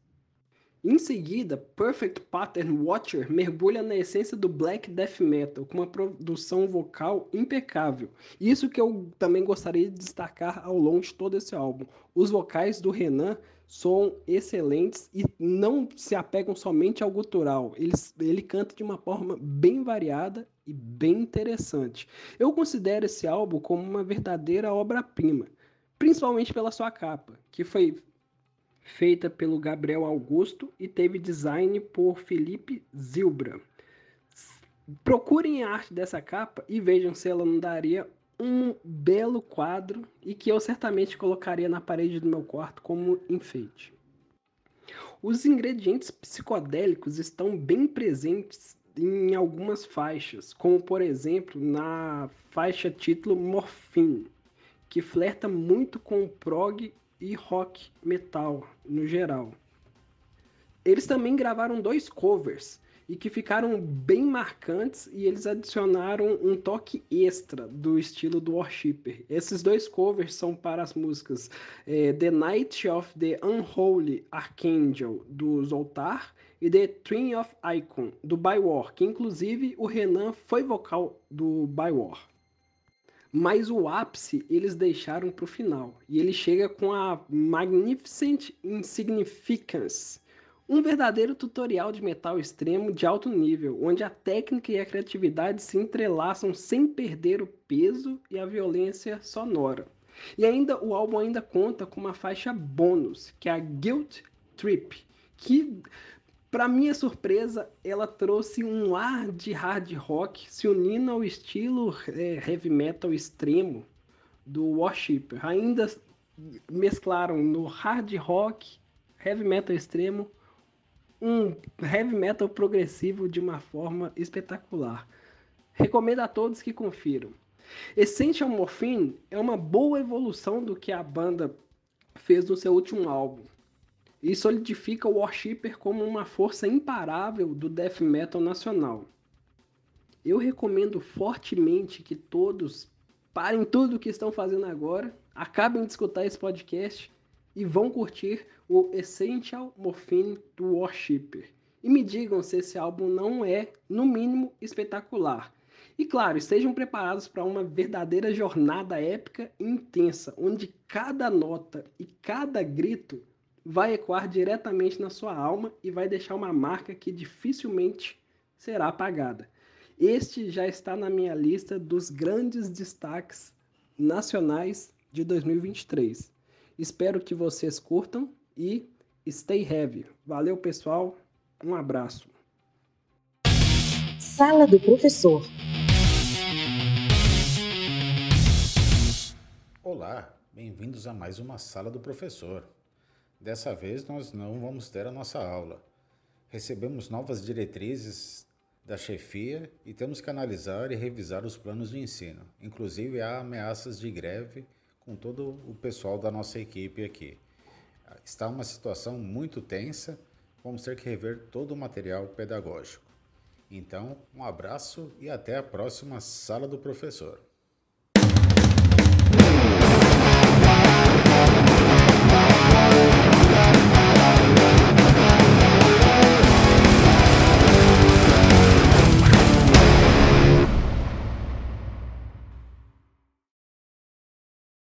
Em seguida, Perfect Pattern Watcher mergulha na essência do black death metal com uma produção vocal impecável. Isso que eu também gostaria de destacar ao longo de todo esse álbum. Os vocais do Renan são excelentes e não se apegam somente ao gutural. Ele, ele canta de uma forma bem variada e bem interessante. Eu considero esse álbum como uma verdadeira obra-prima, principalmente pela sua capa, que foi feita pelo Gabriel Augusto e teve design por Felipe Zilbra. Procurem a arte dessa capa e vejam se ela não daria um belo quadro e que eu certamente colocaria na parede do meu quarto como enfeite. Os ingredientes psicodélicos estão bem presentes em algumas faixas, como por exemplo na faixa título Morphine, que flerta muito com o prog e rock metal no geral. Eles também gravaram dois covers e que ficaram bem marcantes e eles adicionaram um toque extra do estilo do Worshipper. Esses dois covers são para as músicas é, The Night of the Unholy Archangel do Zoltar e The Twin of Icon do Bywar, que inclusive o Renan foi vocal do Bywar. Mas o ápice eles deixaram para o final. E ele chega com a Magnificent Insignificance, um verdadeiro tutorial de metal extremo de alto nível, onde a técnica e a criatividade se entrelaçam sem perder o peso e a violência sonora. E ainda o álbum ainda conta com uma faixa bônus, que é a Guilt Trip, que para minha surpresa, ela trouxe um ar de hard rock se unindo ao estilo é, heavy metal extremo do Worshipper. Ainda mesclaram no hard rock, heavy metal extremo, um heavy metal progressivo de uma forma espetacular. Recomendo a todos que confiram. Essential Morphine é uma boa evolução do que a banda fez no seu último álbum e solidifica o Worshipper como uma força imparável do death metal nacional. Eu recomendo fortemente que todos parem tudo o que estão fazendo agora, acabem de escutar esse podcast e vão curtir o Essential Morphine do Worshipper. E me digam se esse álbum não é, no mínimo, espetacular. E claro, estejam preparados para uma verdadeira jornada épica e intensa, onde cada nota e cada grito vai ecoar diretamente na sua alma e vai deixar uma marca que dificilmente será apagada. Este já está na minha lista dos grandes destaques nacionais de 2023. Espero que vocês curtam e stay heavy. Valeu, pessoal. Um abraço. Sala do Professor. Olá, bem-vindos a mais uma Sala do Professor. Dessa vez nós não vamos ter a nossa aula. Recebemos novas diretrizes da chefia e temos que analisar e revisar os planos de ensino. Inclusive há ameaças de greve com todo o pessoal da nossa equipe aqui. Está uma situação muito tensa, vamos ter que rever todo o material pedagógico. Então, um abraço e até a próxima sala do professor.